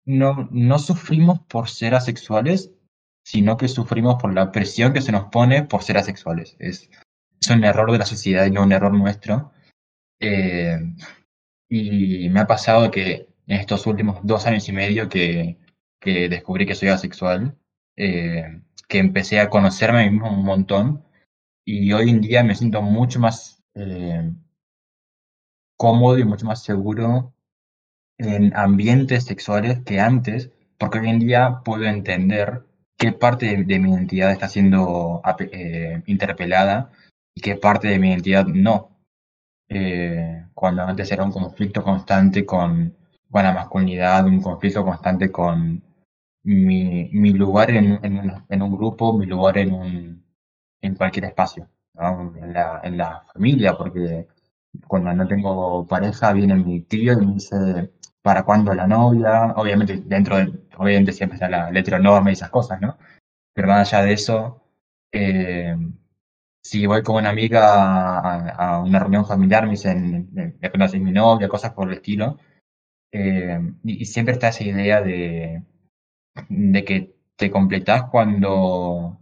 no, no sufrimos por ser asexuales, sino que sufrimos por la presión que se nos pone por ser asexuales. Es, es un error de la sociedad y no un error nuestro. Eh, y me ha pasado que en estos últimos dos años y medio que, que descubrí que soy asexual, eh, que empecé a conocerme a mí mismo un montón y hoy en día me siento mucho más eh, cómodo y mucho más seguro en ambientes sexuales que antes, porque hoy en día puedo entender qué parte de, mi identidad está siendo eh, interpelada y qué parte de mi identidad no. Eh, cuando antes era un conflicto constante con, con la masculinidad, un conflicto constante con mi, mi lugar en, en un, en un grupo, mi lugar en un, en cualquier espacio. En la, en la familia, porque cuando no tengo pareja viene mi tío y me dice, ¿para cuándo la novia? Obviamente dentro de, obviamente siempre está la, heteronorma y esas cosas, ¿no? Pero más allá de eso, eh, si voy con una amiga a, a una reunión familiar, me dicen, me, conoces mi novia, cosas por el estilo, eh, y, y siempre está esa idea de, de que te completás cuando,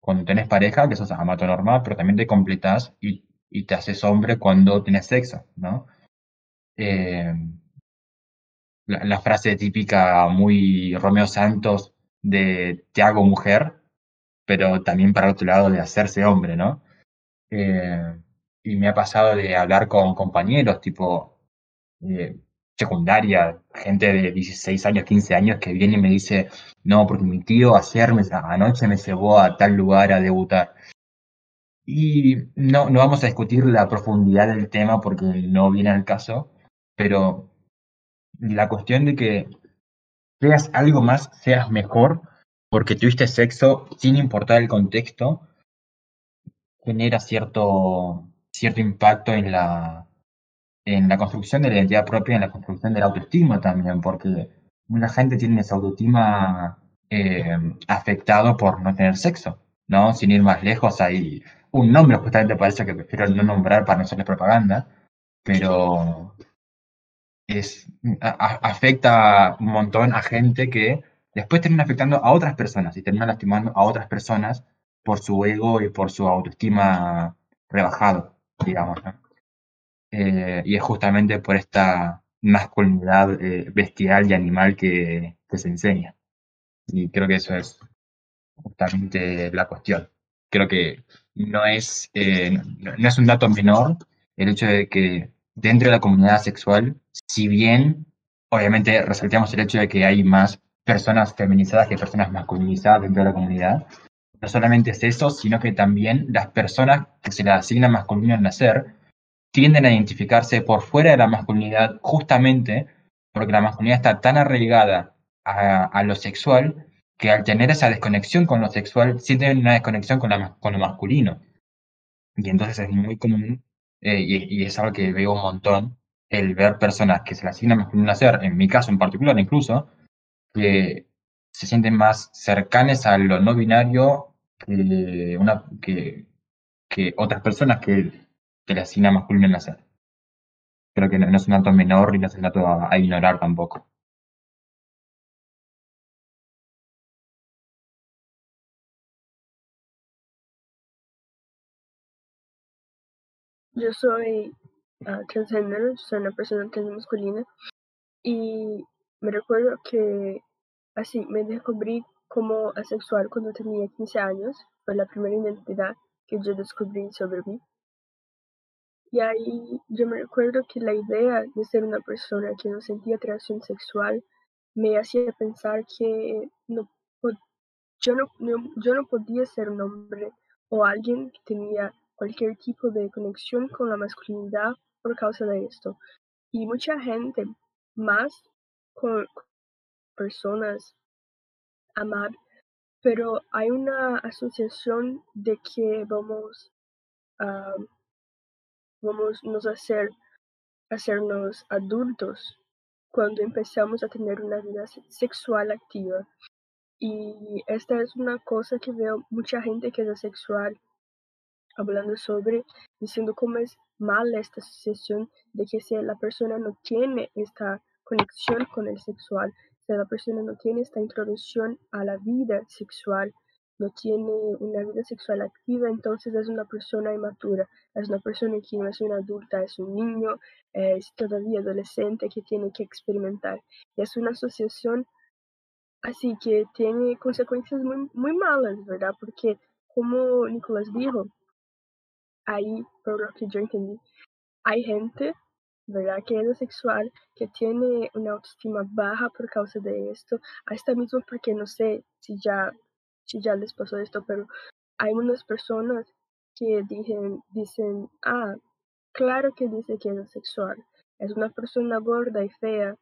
cuando tenés pareja, que eso es amato normal, pero también te completás y, y te haces hombre cuando tenés sexo, ¿no? Eh, la, frase típica muy Romeo Santos de te hago mujer, pero también para otro lado de hacerse hombre, ¿no? Eh, y me ha pasado de hablar con compañeros tipo eh, secundaria, gente de 16 años, 15 años que viene y me dice, no, porque mi tío ayer, me- anoche me llevó a tal lugar a debutar. Y no, no vamos a discutir la profundidad del tema porque no viene al caso, pero la cuestión de que seas algo más, seas mejor, porque tuviste sexo sin importar el contexto, genera cierto, cierto impacto en la, en la construcción de la identidad propia, en la construcción de la autoestima también, porque mucha gente tiene esa autoestima eh, afectado por no tener sexo, ¿no? Sin ir más lejos, hay un nombre justamente para eso que prefiero no nombrar para no hacerle propaganda, pero es, a- afecta un montón a gente que después termina afectando a otras personas y termina lastimando a otras personas por su ego y por su autoestima rebajado, digamos. Eh, y es justamente por esta masculinidad eh, bestial y animal que, que se enseña. Y creo que eso es justamente la cuestión. Creo que no es, eh, no es un dato menor el hecho de que dentro de la comunidad sexual, si bien obviamente resaltamos el hecho de que hay más personas feminizadas que personas masculinizadas dentro de la comunidad, no solamente es eso, sino que también las personas que se les asigna masculino al nacer tienden a identificarse por fuera de la masculinidad justamente porque la masculinidad está tan arraigada a, lo sexual que al tener esa desconexión con lo sexual sienten una desconexión con, la, con lo masculino. Y entonces es muy común, eh, y, y es algo que veo un montón, el ver personas que se le asigna masculino al nacer, en mi caso en particular incluso, que se sienten más cercanas a lo no binario que, una, que, otras personas que, que le asignan masculino al nacer. Creo que no, es un dato menor y no es un dato a ignorar tampoco. Yo soy ah, transgénero, soy una persona transmasculina y me recuerdo que así me descubrí como asexual cuando tenía 15 años. Fue la primera identidad que yo descubrí sobre mí. Y ahí yo me recuerdo que la idea de ser una persona que no sentía atracción sexual me hacía pensar que no, yo, no- yo no podía ser un hombre o alguien que tenía cualquier tipo de conexión con la masculinidad por causa de esto. Y mucha gente más con personas amar, pero hay una asociación de que vamos a vamos nos hacer hacernos adultos cuando empezamos a tener una vida se- sexual activa. Y esta es una cosa que veo mucha gente que es asexual hablando sobre, diciendo cómo es mala esta asociación de que si la persona no tiene esta conexión con el sexual, si la persona no tiene esta introducción a la vida sexual, no tiene una vida sexual activa, entonces es una persona inmatura, es una persona que no es una adulta, es un niño, es todavía adolescente que tiene que experimentar. Y es una asociación así que tiene consecuencias muy, muy malas, ¿verdad? Porque como Nicolás dijo, ahí, por lo que yo entendí, hay gente, ¿verdad? Que es sexual, que tiene una autoestima baja por causa de esto, hasta mismo porque no sé si ya, si ya les pasó esto, pero hay unas personas que dicen, dicen, ah, claro que dice que es sexual, es una persona gorda y fea,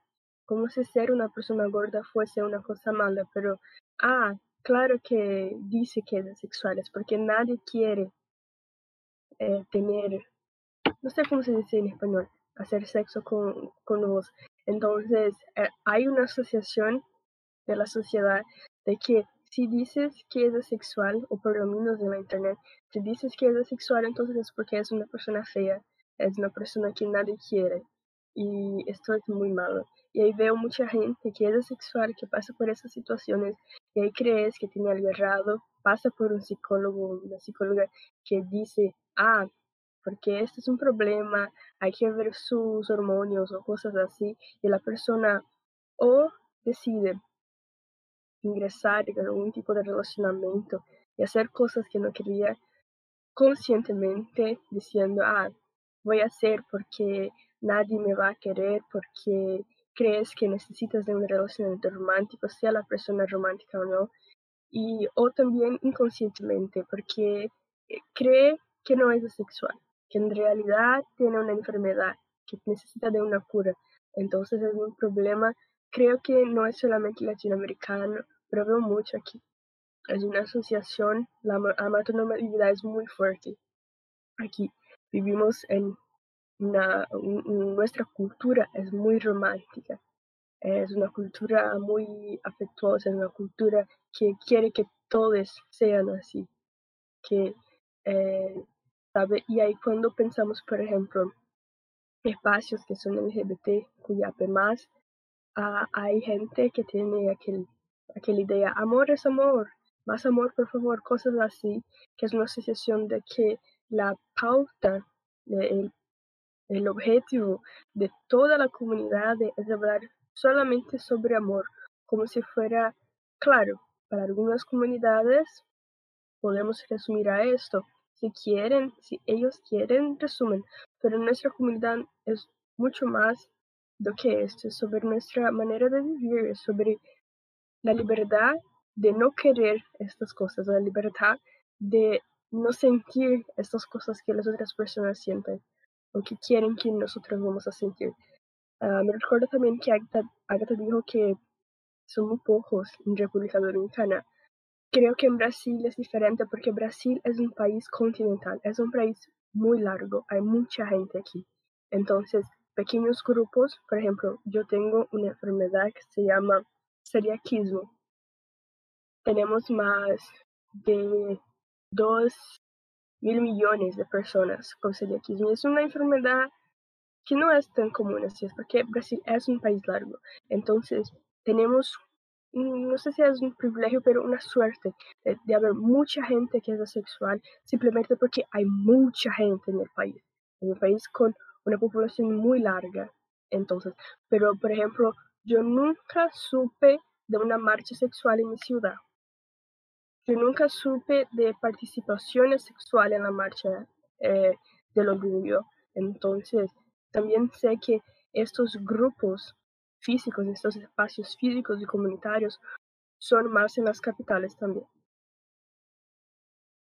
como si ser una persona gorda fuese una cosa mala, pero, ah, claro que dice que es sexual, es porque nadie quiere eh, tener, no sé cómo se dice en español, hacer sexo con, con. Entonces, eh, hay una asociación de la sociedad de que si dices que es sexual, o por lo menos en la internet, si dices que es sexual, entonces es porque es una persona fea, es una persona que nadie quiere. Y esto es muy malo. Y ahí veo mucha gente que es sexual, que pasa por esas situaciones, y ahí crees que tiene algo errado, pasa por un psicólogo, una psicóloga que dice, ah, porque este es un problema, hay que ver sus hormonios o cosas así, y la persona o decide ingresar en algún tipo de relacionamiento y hacer cosas que no quería conscientemente diciendo, ah, voy a hacer porque nadie me va a querer, porque crees que necesitas de un relacionamiento romántico, sea la persona romántica o no, y o también inconscientemente, porque eh, cree que no es asexual, que en realidad tiene una enfermedad, que necesita de una cura. Entonces es un problema, creo que no es solamente latinoamericano, pero veo mucho aquí. Es una asociación, la amatonormatividad es muy fuerte. Aquí vivimos en una, nuestra cultura es muy romántica, es una cultura muy afectuosa, es una cultura que quiere que todos sean así, que eh, y ahí cuando pensamos, por ejemplo, espacios que son LGBT, cuya más, ah, hay gente que tiene aquel, aquella idea, amor es amor, más amor, por favor, cosas así, que es una asociación de que la pauta, el, el objetivo de toda la comunidad es hablar solamente sobre amor, como si fuera, claro, para algunas comunidades podemos resumir a esto, si quieren, si ellos quieren, resumen, pero nuestra comunidad es mucho más do que esto, es sobre nuestra manera de vivir, sobre la libertad de no querer estas cosas, la libertad de no sentir estas cosas que las otras personas sienten o que quieren que nosotros vamos a sentir. Uh, me recuerdo también que Agatha, Agatha dijo que son muy pocos en República Dominicana Creo que en Brasil es diferente porque Brasil es un país continental, es un país muy largo, hay mucha gente aquí. Entonces, pequeños grupos, por ejemplo, yo tengo una enfermedad que se llama celiaquismo. Tenemos más de 2 mil millones de personas con celiaquismo. Es una enfermedad que no es tan común así, es porque Brasil es un país largo. Entonces, tenemos no sé si es un privilegio, pero una suerte de, haber mucha gente que es asexual, simplemente porque hay mucha gente en el país, en el país con una población muy larga. Entonces, pero por ejemplo, yo nunca supe de una marcha sexual en mi ciudad. Yo nunca supe de participación sexual en la marcha eh, del orgullo. Entonces, también sé que estos grupos físicos, estos espacios físicos y comunitarios son más en las capitales también.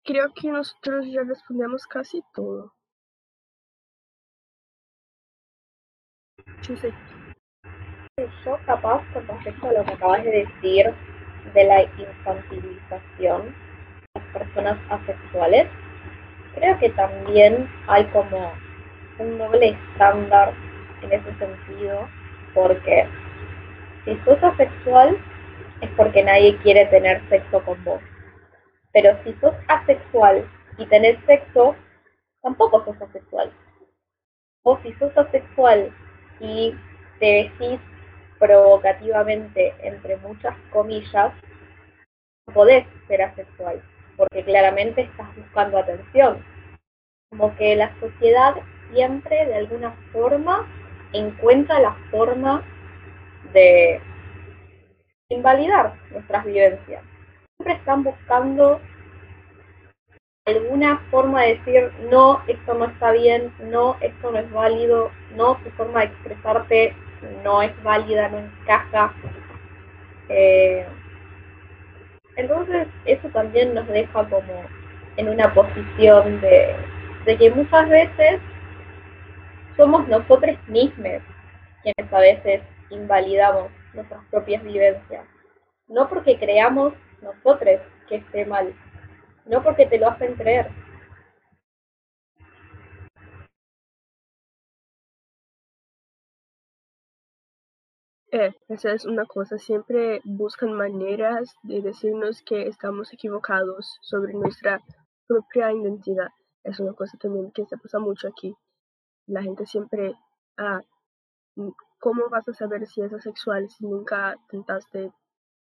Creo que nosotros ya respondemos casi todo. Yo capaz con respecto a lo que acabas de decir de la infantilización de las personas asexuales, creo que también hay como un doble estándar en ese sentido porque si sos asexual es porque nadie quiere tener sexo con vos. Pero si sos asexual y tenés sexo, tampoco sos asexual. O si sos asexual y te decís provocativamente, entre muchas comillas, podés ser asexual, porque claramente estás buscando atención. Como que la sociedad siempre de alguna forma encuentra la forma de invalidar nuestras vivencias. Siempre están buscando alguna forma de decir, no, esto no está bien, no, esto no es válido, no, tu forma de expresarte no es válida, no encaja. Eh, entonces, eso también nos deja como en una posición de, de que muchas veces somos nosotros mismos quienes a veces invalidamos nuestras propias vivencias. No porque creamos nosotros que esté mal, no porque te lo hacen creer. Eh, esa es una cosa, siempre buscan maneras de decirnos que estamos equivocados sobre nuestra propia identidad. Es una cosa también que se pasa mucho aquí. La gente siempre, ah, ¿cómo vas a saber si es asexual si nunca intentaste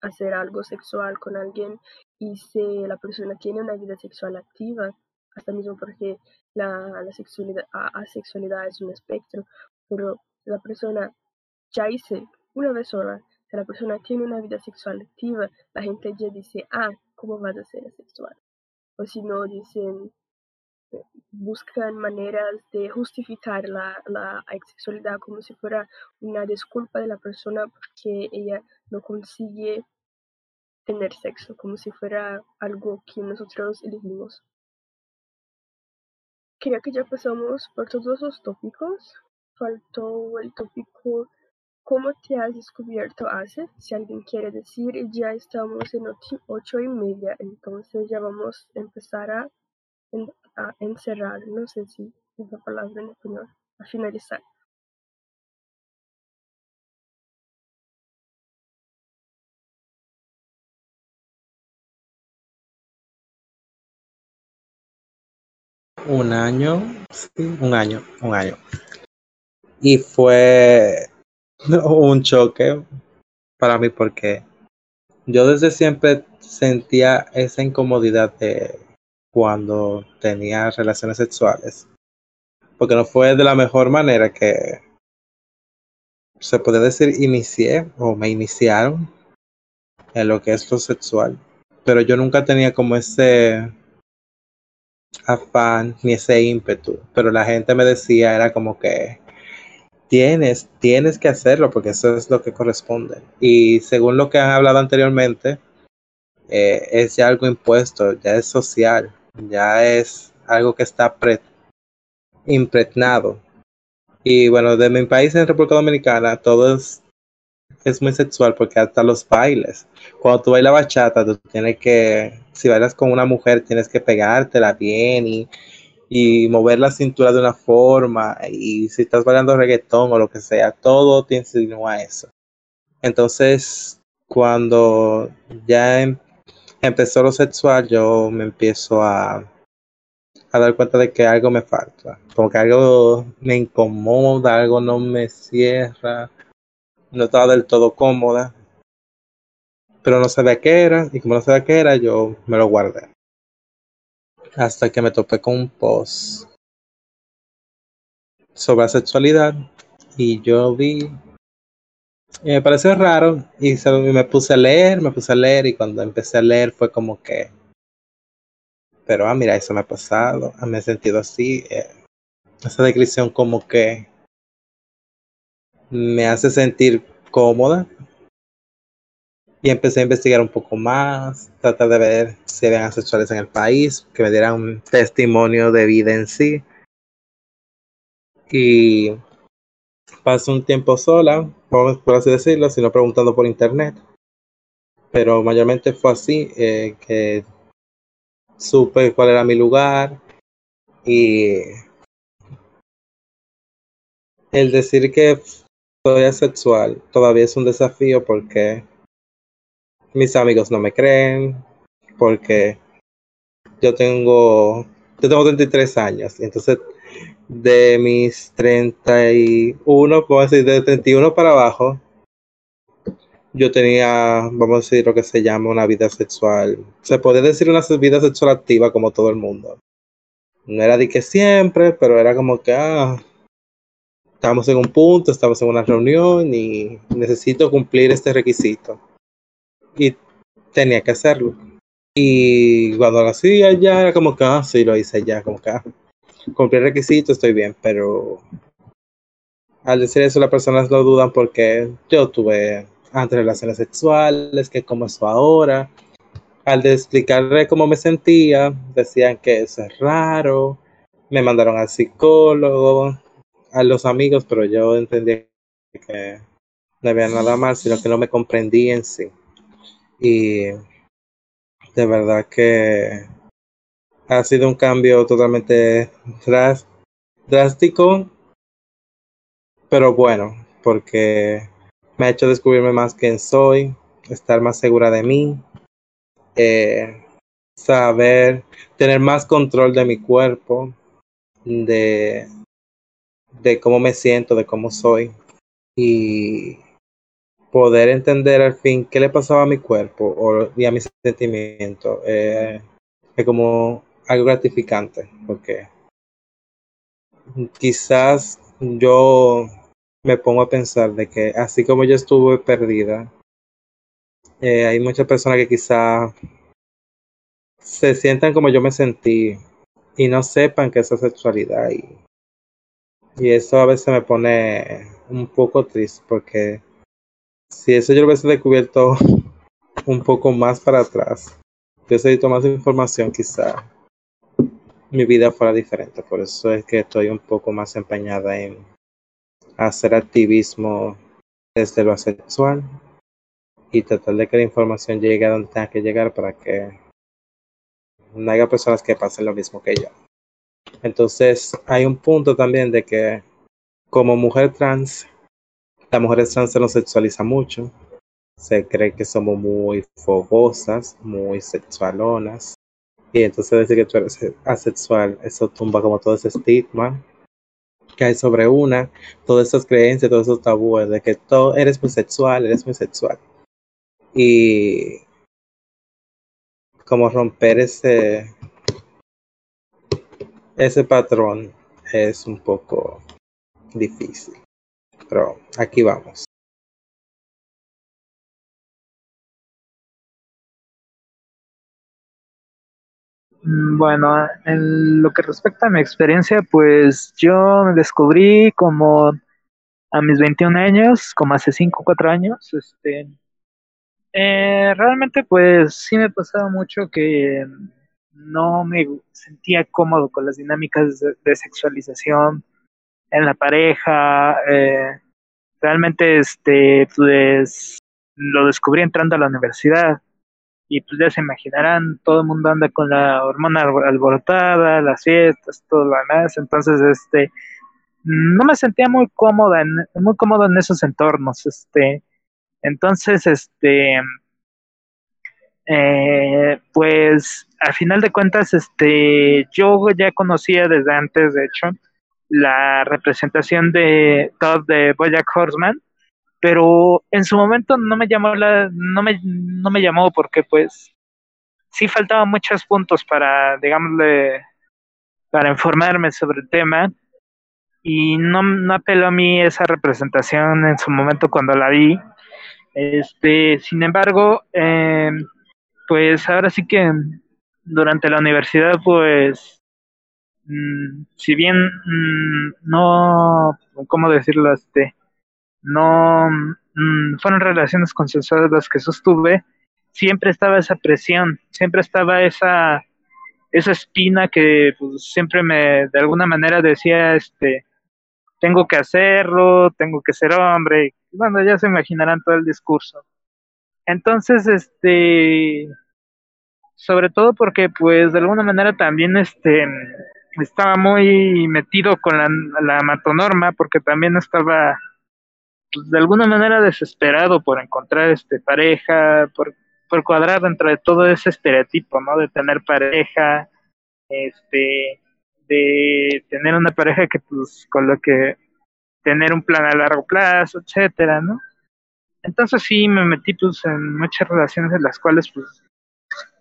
hacer algo sexual con alguien y si la persona tiene una vida sexual activa, hasta mismo porque la, la sexualidad, asexualidad es un espectro, pero la persona ya dice una vez sola que la persona tiene una vida sexual activa, la gente ya dice, ah, ¿cómo vas a ser asexual? O si no, dicen, buscan maneras de justificar la, la asexualidad como si fuera una disculpa de la persona porque ella no consigue tener sexo, como si fuera algo que nosotros elegimos. Creo que ya pasamos por todos los tópicos. Faltó el tópico ¿Cómo te has descubierto hace? Si alguien quiere decir, ya estamos en ocho, y media, entonces ya vamos a empezar a, a encerrar, no sé si es la palabra en español, a finalizar. un año, sí, un año, un año. Y fue un choque para mí porque yo desde siempre sentía esa incomodidad de cuando tenía relaciones sexuales. Porque no fue de la mejor manera que se puede decir inicié o me iniciaron en lo que es lo sexual. Pero yo nunca tenía como ese afán ni ese ímpetu. Pero la gente me decía, era como que tienes, tienes que hacerlo porque eso es lo que corresponde. Y según lo que han hablado anteriormente, eh, es ya algo impuesto, ya es social, ya es algo que está impregnado. Y bueno, de mi país en República Dominicana, todo es, muy sexual porque hasta los bailes. Cuando tú bailas bachata, tú tienes que, si bailas con una mujer, tienes que pegártela bien y y mover la cintura de una forma y si estás bailando reggaetón o lo que sea, todo te insinúa eso. Entonces, cuando ya em, empezó lo sexual, yo me empiezo a, a dar cuenta de que algo me falta, como que algo me incomoda, algo no me cierra, no estaba del todo cómoda, pero no sabía qué era y como no sabía qué era, yo me lo guardé. Hasta que me topé con un post sobre la sexualidad y yo vi y me pareció raro y me puse a leer, me puse a leer y cuando empecé a leer fue como que pero ah mira eso me ha pasado, ah, me he sentido así eh, esa descripción como que me hace sentir cómoda y empecé a investigar un poco más, tratar de ver si habían asexuales en el país, que me dieran un testimonio de vida en sí. Y pasé un tiempo sola, por así decirlo, sino preguntando por internet. Pero mayormente fue así, eh, que supe cuál era mi lugar y el decir que soy asexual todavía es un desafío porque mis amigos no me creen porque yo tengo yo tengo 33 años entonces de mis 31 puedo decir de 31 para abajo yo tenía, vamos a decir, lo que se llama una vida sexual. Se puede decir una vida sexual activa como todo el mundo. No era de que siempre, pero era como que, ah, estamos en un punto, estamos en una reunión y necesito cumplir este requisito. Y tenía que hacerlo. Y cuando lo hacía ya era como que, ah, sí, lo hice ya, como que, ah, cumplí el requisito, estoy bien, pero al decir eso las personas lo dudan porque yo tuve antes relaciones sexuales, que como eso ahora. Al explicarle cómo me sentía, decían que eso es raro, me mandaron al psicólogo, a los amigos, pero yo entendí que no había nada mal, sino que no me comprendí en sí. Y de verdad que ha sido un cambio totalmente drástico, pero bueno, porque me ha hecho descubrirme más quién soy, estar más segura de mí, eh, saber, tener más control de mi cuerpo, de, de cómo me siento, de cómo soy y poder entender al fin qué le pasaba a mi cuerpo o, y a mis sentimientos eh, como algo gratificante porque quizás yo me pongo a pensar de que así como yo estuve perdida, eh, hay muchas personas que quizás se sientan como yo me sentí y no sepan que es sexualidad y, y eso a veces me pone un poco triste porque si eso yo lo hubiese descubierto un poco más para atrás, hubiese visto más información quizá mi vida fuera diferente. Por eso es que estoy un poco más empeñada en hacer activismo desde lo sexual y tratar de que la información llegue a donde tenga que llegar para que no haya personas que pasen lo mismo que yo. Entonces hay un punto también de que como mujer trans, las mujeres trans se nos sexualiza mucho. Se cree que somos muy fogosas, muy sexualonas. Y entonces decir que tú eres asexual, eso tumba como todo ese estigma que hay sobre una, todas esas creencias, todos esos tabúes de que todo eres muy sexual, eres muy sexual. Y como romper ese ese patrón es un poco difícil. Pero aquí vamos. Bueno, en lo que respecta a mi experiencia, pues yo me descubrí como a mis 21 años, como hace 5 o 4 años, este, eh, realmente pues sí me pasaba mucho que no me sentía cómodo con las dinámicas de, sexualización en la pareja, eh, realmente este, pues lo descubrí entrando a la universidad y pues ya se imaginarán, todo el mundo anda con la hormona alborotada, las fiestas, todo lo demás, entonces este no me sentía muy cómoda en, muy cómodo en esos entornos, este. Entonces este eh, pues al final de cuentas este yo ya conocía desde antes de hecho la representación de Todd de Bojack Horseman pero en su momento no me llamó la, no me, no me llamó porque pues sí faltaban muchos puntos para, digámosle, para informarme sobre el tema y no, no apeló a mí esa representación en su momento cuando la vi. Este, sin embargo, eh, pues ahora sí que durante la universidad, pues, mm, si bien mm, no, ¿cómo decirlo? Este, no mm, fueron relaciones consensuadas las que sostuve, siempre estaba esa presión, siempre estaba esa esa espina que pues, siempre me de alguna manera decía este tengo que hacerlo, tengo que ser hombre, y, bueno, ya se imaginarán todo el discurso. Entonces, este sobre todo porque pues de alguna manera también este estaba muy metido con la, la matonorma porque también estaba de alguna manera desesperado por encontrar este pareja, por, por cuadrar dentro de todo ese estereotipo, ¿no? De tener pareja, este, de tener una pareja que pues con lo que tener un plan a largo plazo, etcétera, ¿no? entonces sí me metí pues en muchas relaciones en las cuales pues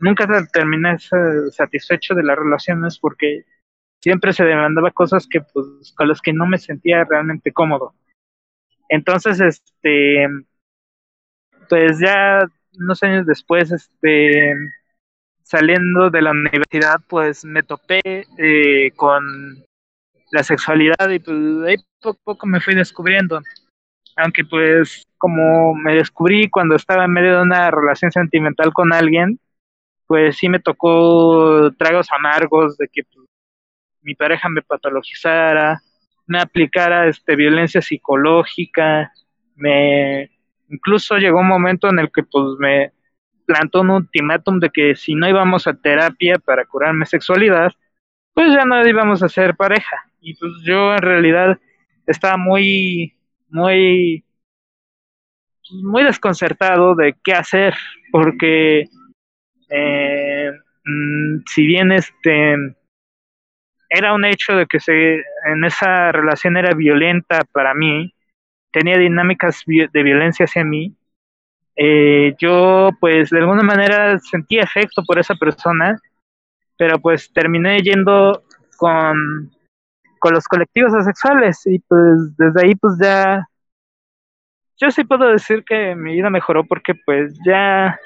nunca terminé satisfecho de las relaciones porque siempre se demandaba cosas que pues con las que no me sentía realmente cómodo. Entonces, este, pues ya unos años después, este, saliendo de la universidad, pues me topé eh, con la sexualidad y pues ahí poco a poco me fui descubriendo. Aunque pues como me descubrí cuando estaba en medio de una relación sentimental con alguien, pues sí me tocó tragos amargos de que pues, mi pareja me patologizara, me aplicara este violencia psicológica, me incluso llegó un momento en el que pues me plantó un ultimátum de que si no íbamos a terapia para curarme sexualidad, pues ya no íbamos a ser pareja. Y pues yo en realidad estaba muy, muy, muy desconcertado de qué hacer, porque eh, mm, si bien este era un hecho de que se en esa relación era violenta para mí, tenía dinámicas de violencia hacia mí, eh, yo pues de alguna manera sentí efecto por esa persona, pero pues terminé yendo con, con los colectivos asexuales y pues desde ahí pues ya yo sí puedo decir que mi vida mejoró porque pues ya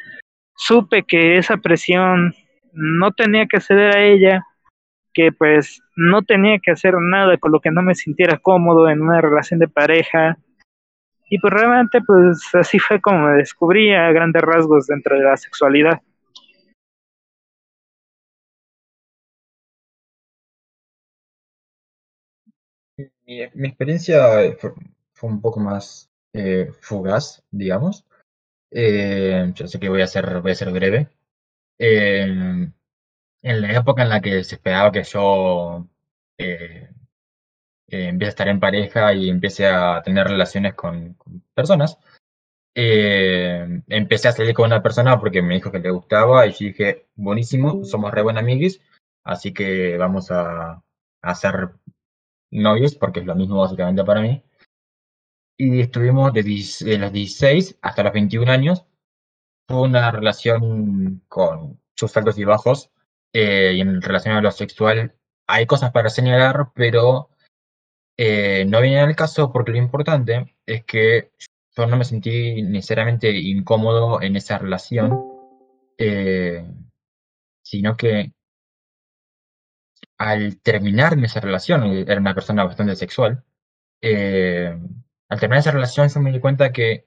supe que esa presión no tenía que ceder a ella, que pues no tenía que hacer nada con lo que no me sintiera cómodo en una relación de pareja. Y pues realmente pues así fue como me descubrí a grandes rasgos dentro de la sexualidad. Mi, experiencia fue, un poco más eh, fugaz, digamos. Eh, yo sé que voy a ser, voy a ser breve. Eh, en la época en la que se esperaba que yo eh, empiece a estar en pareja y empiece a tener relaciones con, personas, empecé a salir con una persona porque me dijo que le gustaba y yo dije, buenísimo, somos re buenos amigos, así que vamos a, a ser novios porque es lo mismo básicamente para mí y estuvimos de, los 16 hasta los 21 años. Fue una relación con sus altos y bajos. Eh, y en relación a lo sexual hay cosas para señalar, pero eh, no viene al caso porque lo importante es que yo no me sentí necesariamente incómodo en esa relación, eh, sino que al terminar esa relación, era una persona bastante sexual, al terminar esa relación yo me di cuenta que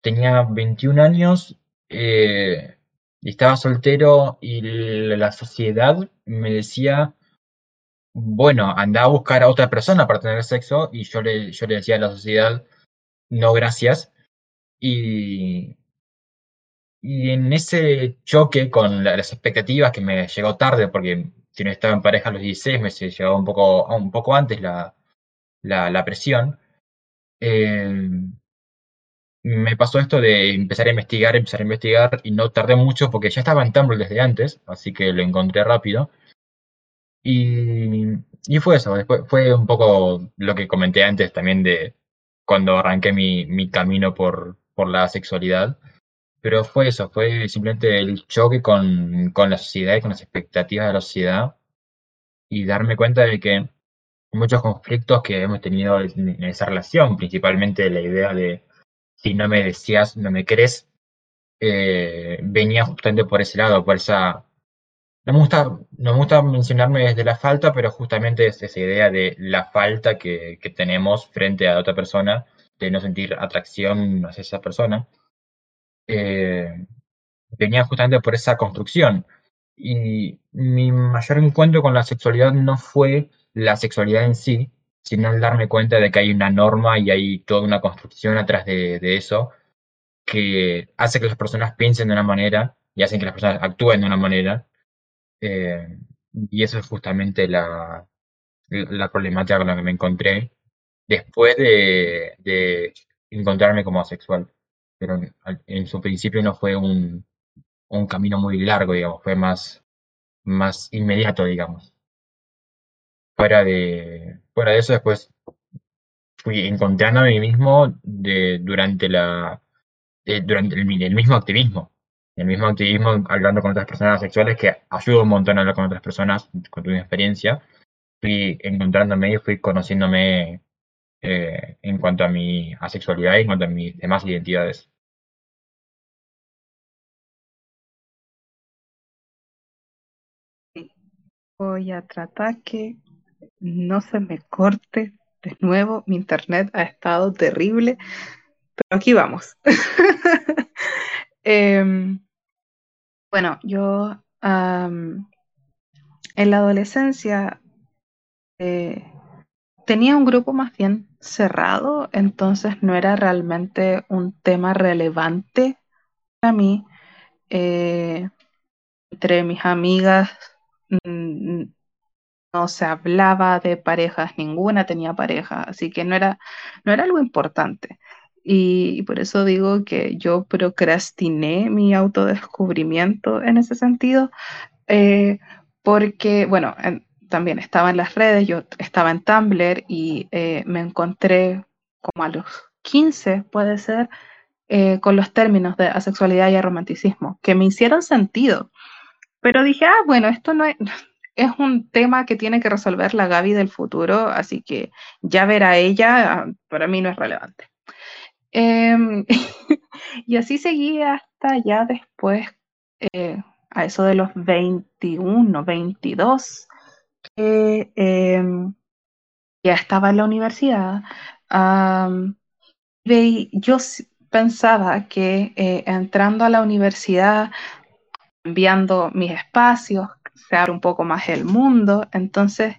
tenía 21 años eh, estaba soltero y la sociedad me decía, bueno, anda a buscar a otra persona para tener sexo y yo le, yo le decía a la sociedad, no gracias. Y, y en ese choque con las expectativas que me llegó tarde, porque si no estaba en pareja a los 16 me llegó un poco, un poco antes la, la, la presión, eh, me pasó esto de empezar a investigar, empezar a investigar y no tardé mucho porque ya estaba en Tumblr desde antes, así que lo encontré rápido. Y, y fue eso, después fue un poco lo que comenté antes también de cuando arranqué mi, mi camino por, por la sexualidad. Pero fue eso, fue simplemente el choque con, con la sociedad y con las expectativas de la sociedad y darme cuenta de que muchos conflictos que hemos tenido en esa relación, principalmente la idea de si no me decías, no me crees, eh, venía justamente por ese lado, por esa... No me, gusta, no me gusta mencionarme desde la falta, pero justamente es esa idea de la falta que, que tenemos frente a otra persona, de no sentir atracción hacia esa persona. Eh, venía justamente por esa construcción. Y mi mayor encuentro con la sexualidad no fue la sexualidad en sí, sino el darme cuenta de que hay una norma y hay toda una construcción atrás de, eso que hace que las personas piensen de una manera y hacen que las personas actúen de una manera. Eh, y eso es justamente la, la problemática con la que me encontré después de, encontrarme como asexual. Pero en, su principio no fue un, un camino muy largo, digamos, fue más, más inmediato, digamos fuera de, fuera de eso, después fui encontrando a mí mismo de, durante la, eh, durante el, el, mismo activismo. El mismo activismo hablando con otras personas sexuales que ayuda un montón a hablar con otras personas, con tu experiencia. Fui encontrándome y fui conociéndome eh, en cuanto a mi asexualidad y en cuanto a mis demás identidades. Voy a tratar que no se me corte de nuevo. Mi internet ha estado terrible, pero aquí vamos. Em, bueno, yo en la adolescencia eh, tenía un grupo más bien cerrado, entonces no era realmente un tema relevante para mí. Eh, entre mis amigas mm, no se hablaba de parejas, ninguna tenía pareja, así que no era, no era algo importante. Y, por eso digo que yo procrastiné mi autodescubrimiento en ese sentido, eh, porque, bueno, también estaba en las redes, yo estaba en Tumblr y eh, me encontré como a los 15, puede ser, eh, con los términos de asexualidad y aromanticismo, que me hicieron sentido. Pero dije, ah, bueno, esto no es, es un tema que tiene que resolver la Gaby del futuro, así que ya ver a ella para mí no es relevante. Em, y así seguí hasta ya después, eh, a eso de los 21, 22, que em, ya estaba en la universidad. y yo pensaba que eh, entrando a la universidad, cambiando mis espacios, se un poco más el mundo. Entonces,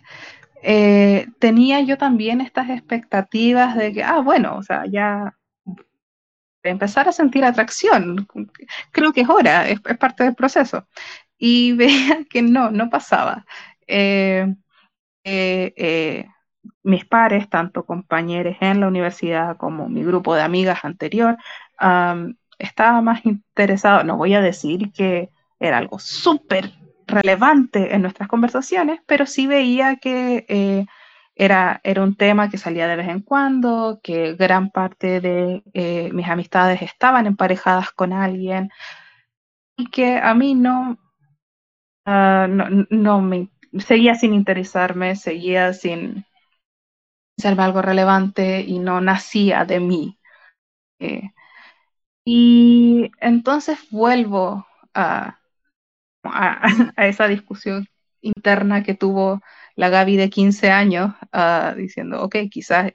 eh, tenía yo también estas expectativas de que, ah, bueno, o sea, ya empezar a sentir atracción. Creo que es hora, es, parte del proceso. Y veía que no, no pasaba. Eh, eh, mis pares, tanto compañeros en la universidad como mi grupo de amigas anterior, estaba más interesado, no voy a decir que era algo súper relevante en nuestras conversaciones, pero sí veía que eh, era, era un tema que salía de vez en cuando, que gran parte de eh, mis amistades estaban emparejadas con alguien y que a mí no, ah, no, me seguía sin interesarme, seguía sin ser algo relevante y no nacía de mí. Eh, y entonces vuelvo a, a, esa discusión interna que tuvo la Gaby de 15 años, uh, diciendo, ok, quizás,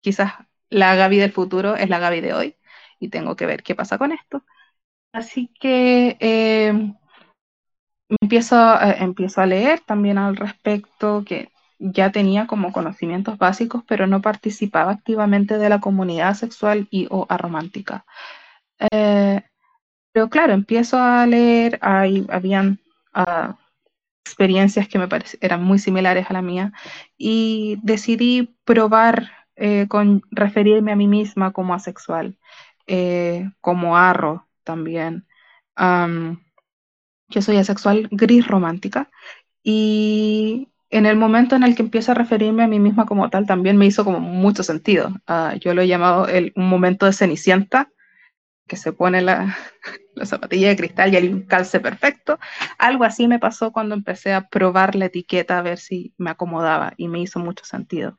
quizás la Gaby del futuro es la Gaby de hoy y tengo que ver qué pasa con esto. Así que eh, empiezo, empiezo a leer también al respecto, que ya tenía como conocimientos básicos, pero no participaba activamente de la comunidad sexual y o aromántica. Eh, pero claro, empiezo a leer, ahí habían uh, experiencias que me eran muy similares a la mía y decidí probar eh, con referirme a mí misma como asexual, eh, como arro también. yo soy asexual gris romántica y en el momento en el que empiezo a referirme a mí misma como tal también me hizo como mucho sentido. Uh, yo lo he llamado el, un momento de cenicienta que se pone la, zapatilla de cristal y el calce perfecto. Algo así me pasó cuando empecé a probar la etiqueta a ver si me acomodaba y me hizo mucho sentido.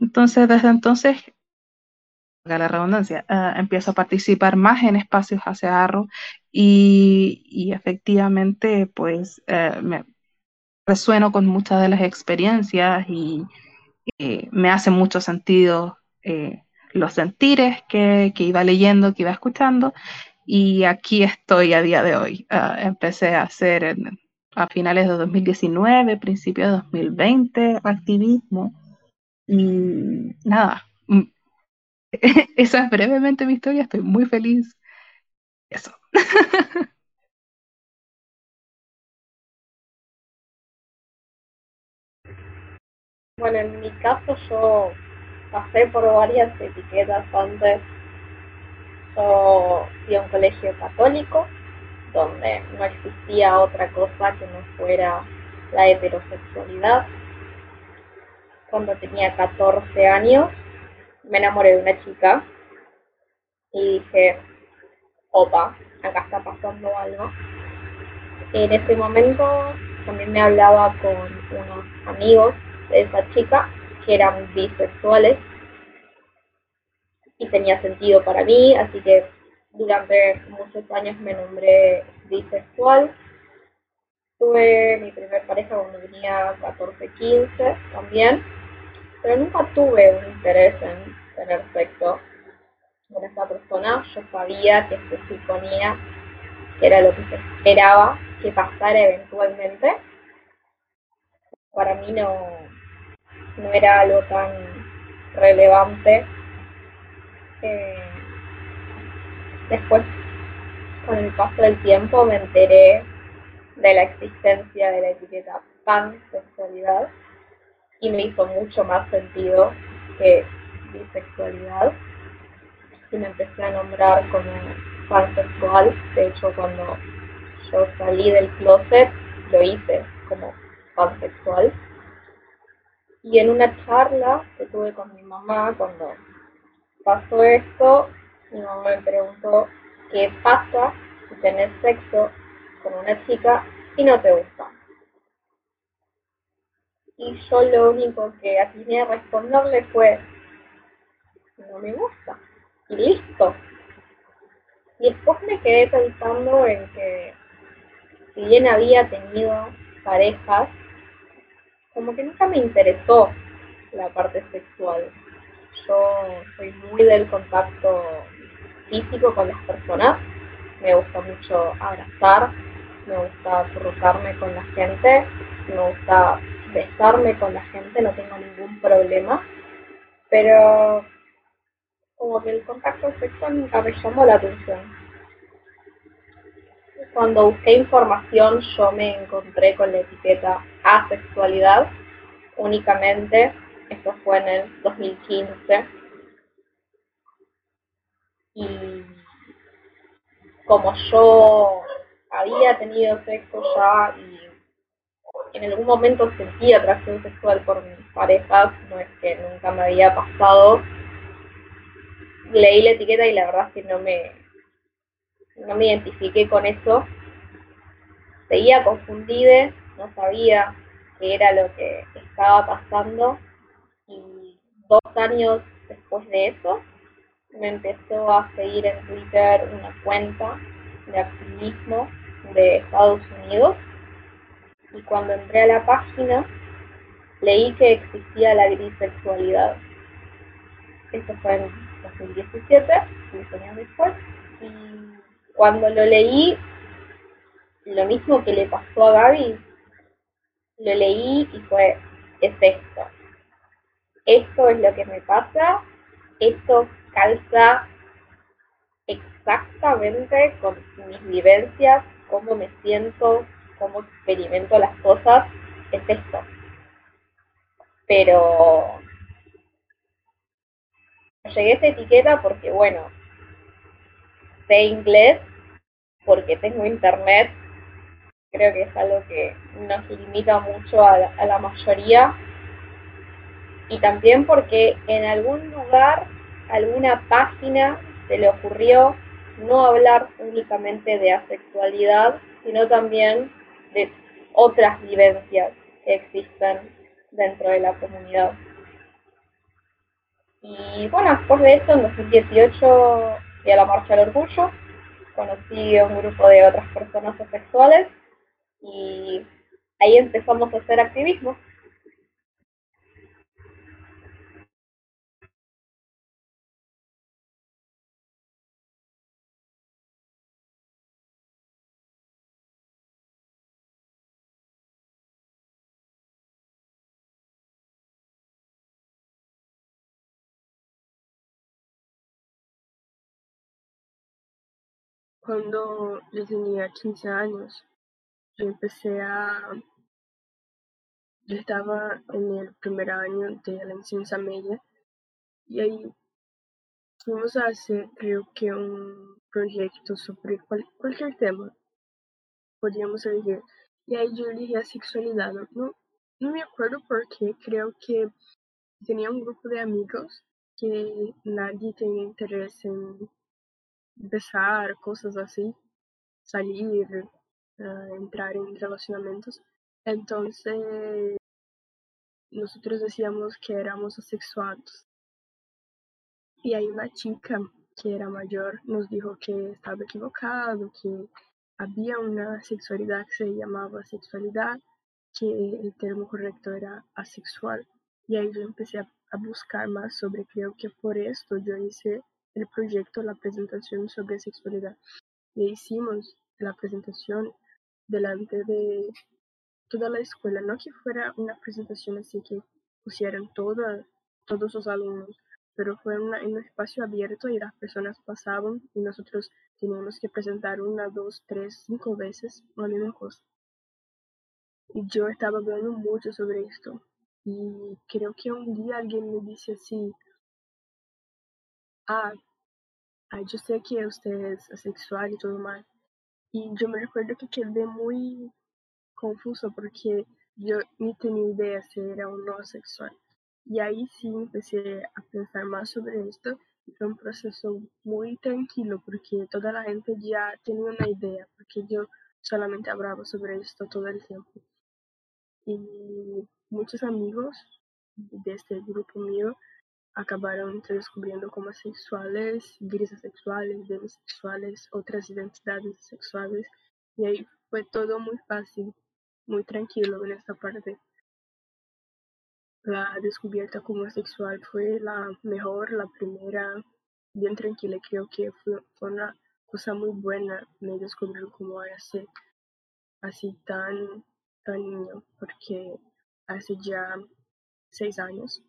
Entonces, desde entonces, la redundancia, uh, empiezo a participar más en espacios hacia arro y, y efectivamente, pues, uh, me resueno con muchas de las experiencias y, y me hace mucho sentido eh, los sentires que, iba leyendo, que iba escuchando, y aquí estoy a día de hoy. Ah, empecé a hacer a finales de 2019, principios de 2020, activismo, y nada, mm, esa es brevemente mi historia, estoy muy feliz. Eso. Bueno, en mi caso yo pasé por varias etiquetas antes. Yo fui a un colegio católico donde no existía otra cosa que no fuera la heterosexualidad. Cuando tenía 14 años me enamoré de una chica y dije, opa, acá está pasando algo. En ese momento también me hablaba con unos amigos de esa chica que eran bisexuales y tenía sentido para mí, así que durante muchos años me nombré bisexual. Tuve mi primer pareja cuando tenía 14, 15 también, pero nunca tuve un interés en tener sexo con esa persona. Yo sabía que se suponía que era lo que se esperaba que pasara eventualmente. Para mí no, no era algo tan relevante. Eh, después, con el paso del tiempo, me enteré de la existencia de la etiqueta pansexualidad y me hizo mucho más sentido que bisexualidad y me empecé a nombrar como pansexual. De hecho, cuando yo salí del closet, lo hice como pansexual. Y en una charla que tuve con mi mamá cuando pasó esto, mi mamá me preguntó qué pasa si tenés sexo con una chica y no te gusta. Y yo lo único que atiné a responderle fue, no me gusta. Y listo. Y después me quedé pensando en que, si bien había tenido parejas, como que nunca me interesó la parte sexual. Yo soy muy del contacto físico con las personas. Me gusta mucho abrazar, me gusta cruzarme con la gente, me gusta besarme con la gente, no tengo ningún problema. Pero como que el contacto sexual nunca me llamó la atención. Cuando busqué información yo me encontré con la etiqueta asexualidad. Únicamente, esto fue en el 2015, y como yo había tenido sexo ya y en algún momento sentí atracción sexual por mis parejas, no es que nunca me había pasado, leí la etiqueta y la verdad es que no me, no me identifiqué con eso. Seguía confundida, no sabía qué era lo que estaba pasando y dos años después de eso me empezó a seguir en Twitter una cuenta de activismo de Estados Unidos y cuando entré a la página leí que existía la grisexualidad. Esto fue en 2017, 15 años después, y cuando lo leí, lo mismo que le pasó a Gaby, lo leí y fue, es esto. Esto es lo que me pasa, esto calza exactamente con mis vivencias, cómo me siento, cómo experimento las cosas, es esto. Pero llegué a esta etiqueta porque, bueno, sé inglés, porque tengo internet, creo que es algo que nos limita mucho a la, mayoría, y también porque en algún lugar, alguna página se le ocurrió no hablar únicamente de asexualidad, sino también de otras vivencias que existen dentro de la comunidad. Y bueno, después de esto, en 2018 fui a la Marcha del Orgullo, conocí a un grupo de otras personas homosexuales y ahí empezamos a hacer activismo. Cuando yo tenía 15 años, yo empecé a... Yo estaba en el primer año de la enseñanza media y ahí fuimos a hacer, creo que un proyecto sobre cualquier tema. Podíamos elegir. Y ahí yo elegí sexualidad. No, no me acuerdo por qué, creo que tenía un grupo de amigos que nadie tenía interés en besar, cosas así, salir, uh, entrar en relacionamientos. Entonces, nosotros decíamos que éramos asexuados. Y hay una chica que era mayor, nos dijo que estaba equivocado, que había una sexualidad que se llamaba sexualidad, que el termo correcto era asexual. Y ahí yo empecé a, a buscar más sobre, creo que por esto yo hice el proyecto, la presentación sobre sexualidad. Y hicimos la presentación delante de toda la escuela, no que fuera una presentación así que pusieran toda, todos los alumnos, pero fue en un espacio abierto y las personas pasaban y nosotros teníamos que presentar una, dos, tres, cinco veces la misma cosa. Y yo estaba hablando mucho sobre esto y creo que un día alguien me dice así, ah, ah, yo sé que usted es asexual y todo más. Y yo me recuerdo que quedé muy confuso porque yo ni tenía idea si era un no sexual. Y ahí sí empecé a pensar más sobre esto y fue un proceso muy tranquilo porque toda la gente ya tenía una idea, porque yo solamente hablaba sobre esto todo el tiempo. Y muchos amigos de este grupo mío acabaron descubriendo como sexuales, grises sexuales, demisexuales, otras identidades sexuales. Y ahí fue todo muy fácil, muy tranquilo en esta parte la descubierta como sexual fue la mejor, la primera, bien tranquila. Creo que fue, una cosa muy buena me descubrir ser así tan, tan niño, porque hace ya seis años.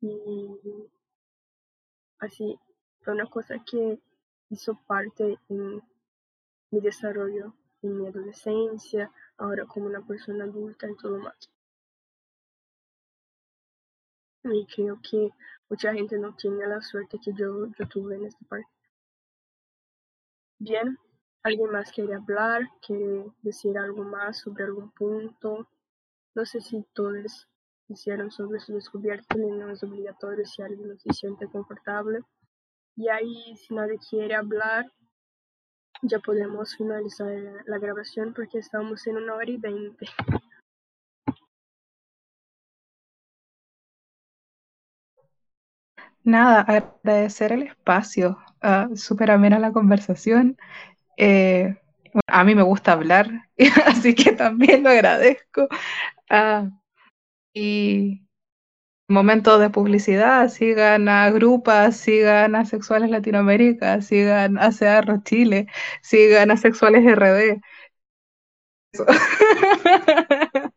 Y así fue una cosa que hizo parte en mi desarrollo, en mi adolescencia, ahora como una persona adulta y todo más. Y creo que mucha gente no tiene la suerte que yo, yo tuve en esta parte. Bien, ¿alguien más quiere hablar? ¿Quiere decir algo más sobre algún punto? No sé si todos hicieron sobre su descubierta, no es obligatorio si alguien se siente confortable. Y ahí, si nadie quiere hablar, ya podemos finalizar la grabación porque estamos en una hora y veinte. Nada, agradecer el espacio, uh, súper amena la conversación. Eh, a mí me gusta hablar, así que también lo agradezco. Uh, y momento de publicidad, sigan a Grupas, sigan a Sexuales Latinoamérica, sigan a Searro Chile, sigan a Sexuales RD.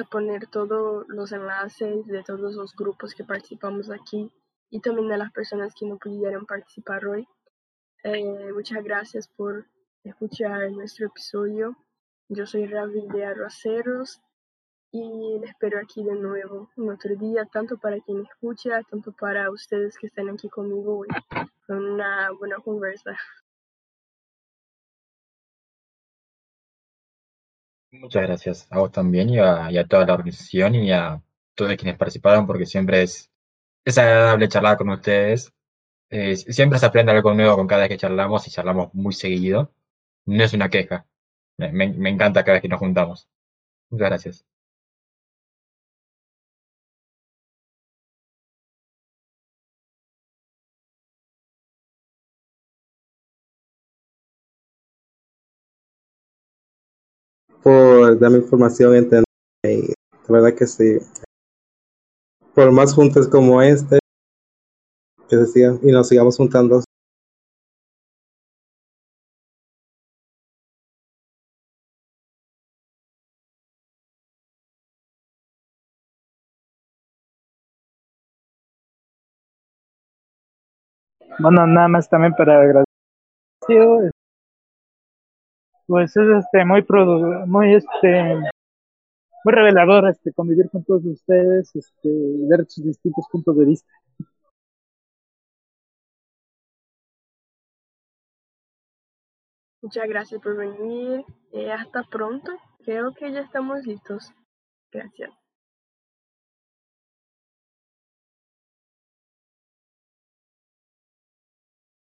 a poner todos los enlaces de todos los grupos que participamos aquí y también de las personas que no pudieron participar hoy. Eh, muchas gracias por escuchar nuestro episodio. Yo soy Ravi de Arroceros y les espero aquí de nuevo un otro día, tanto para quien escucha, tanto para ustedes que están aquí conmigo hoy. Fue una buena conversa. Muchas gracias a vos también y a, y a toda la organización y a todos quienes participaron, porque siempre es, es agradable charlar con ustedes. Eh, siempre se aprende algo nuevo con cada vez que charlamos y charlamos muy seguido. No es una queja. Me, encanta cada vez que nos juntamos. Muchas gracias. por darme información, entender. Y la verdad que sí. Por más juntas como este, que se sigan y nos sigamos juntando. Bueno, nada más también para agradecer pues es este muy muy este muy revelador este convivir con todos ustedes este ver sus distintos puntos de vista Muchas gracias por venir. Eh, hasta pronto. Creo que ya estamos listos. Gracias.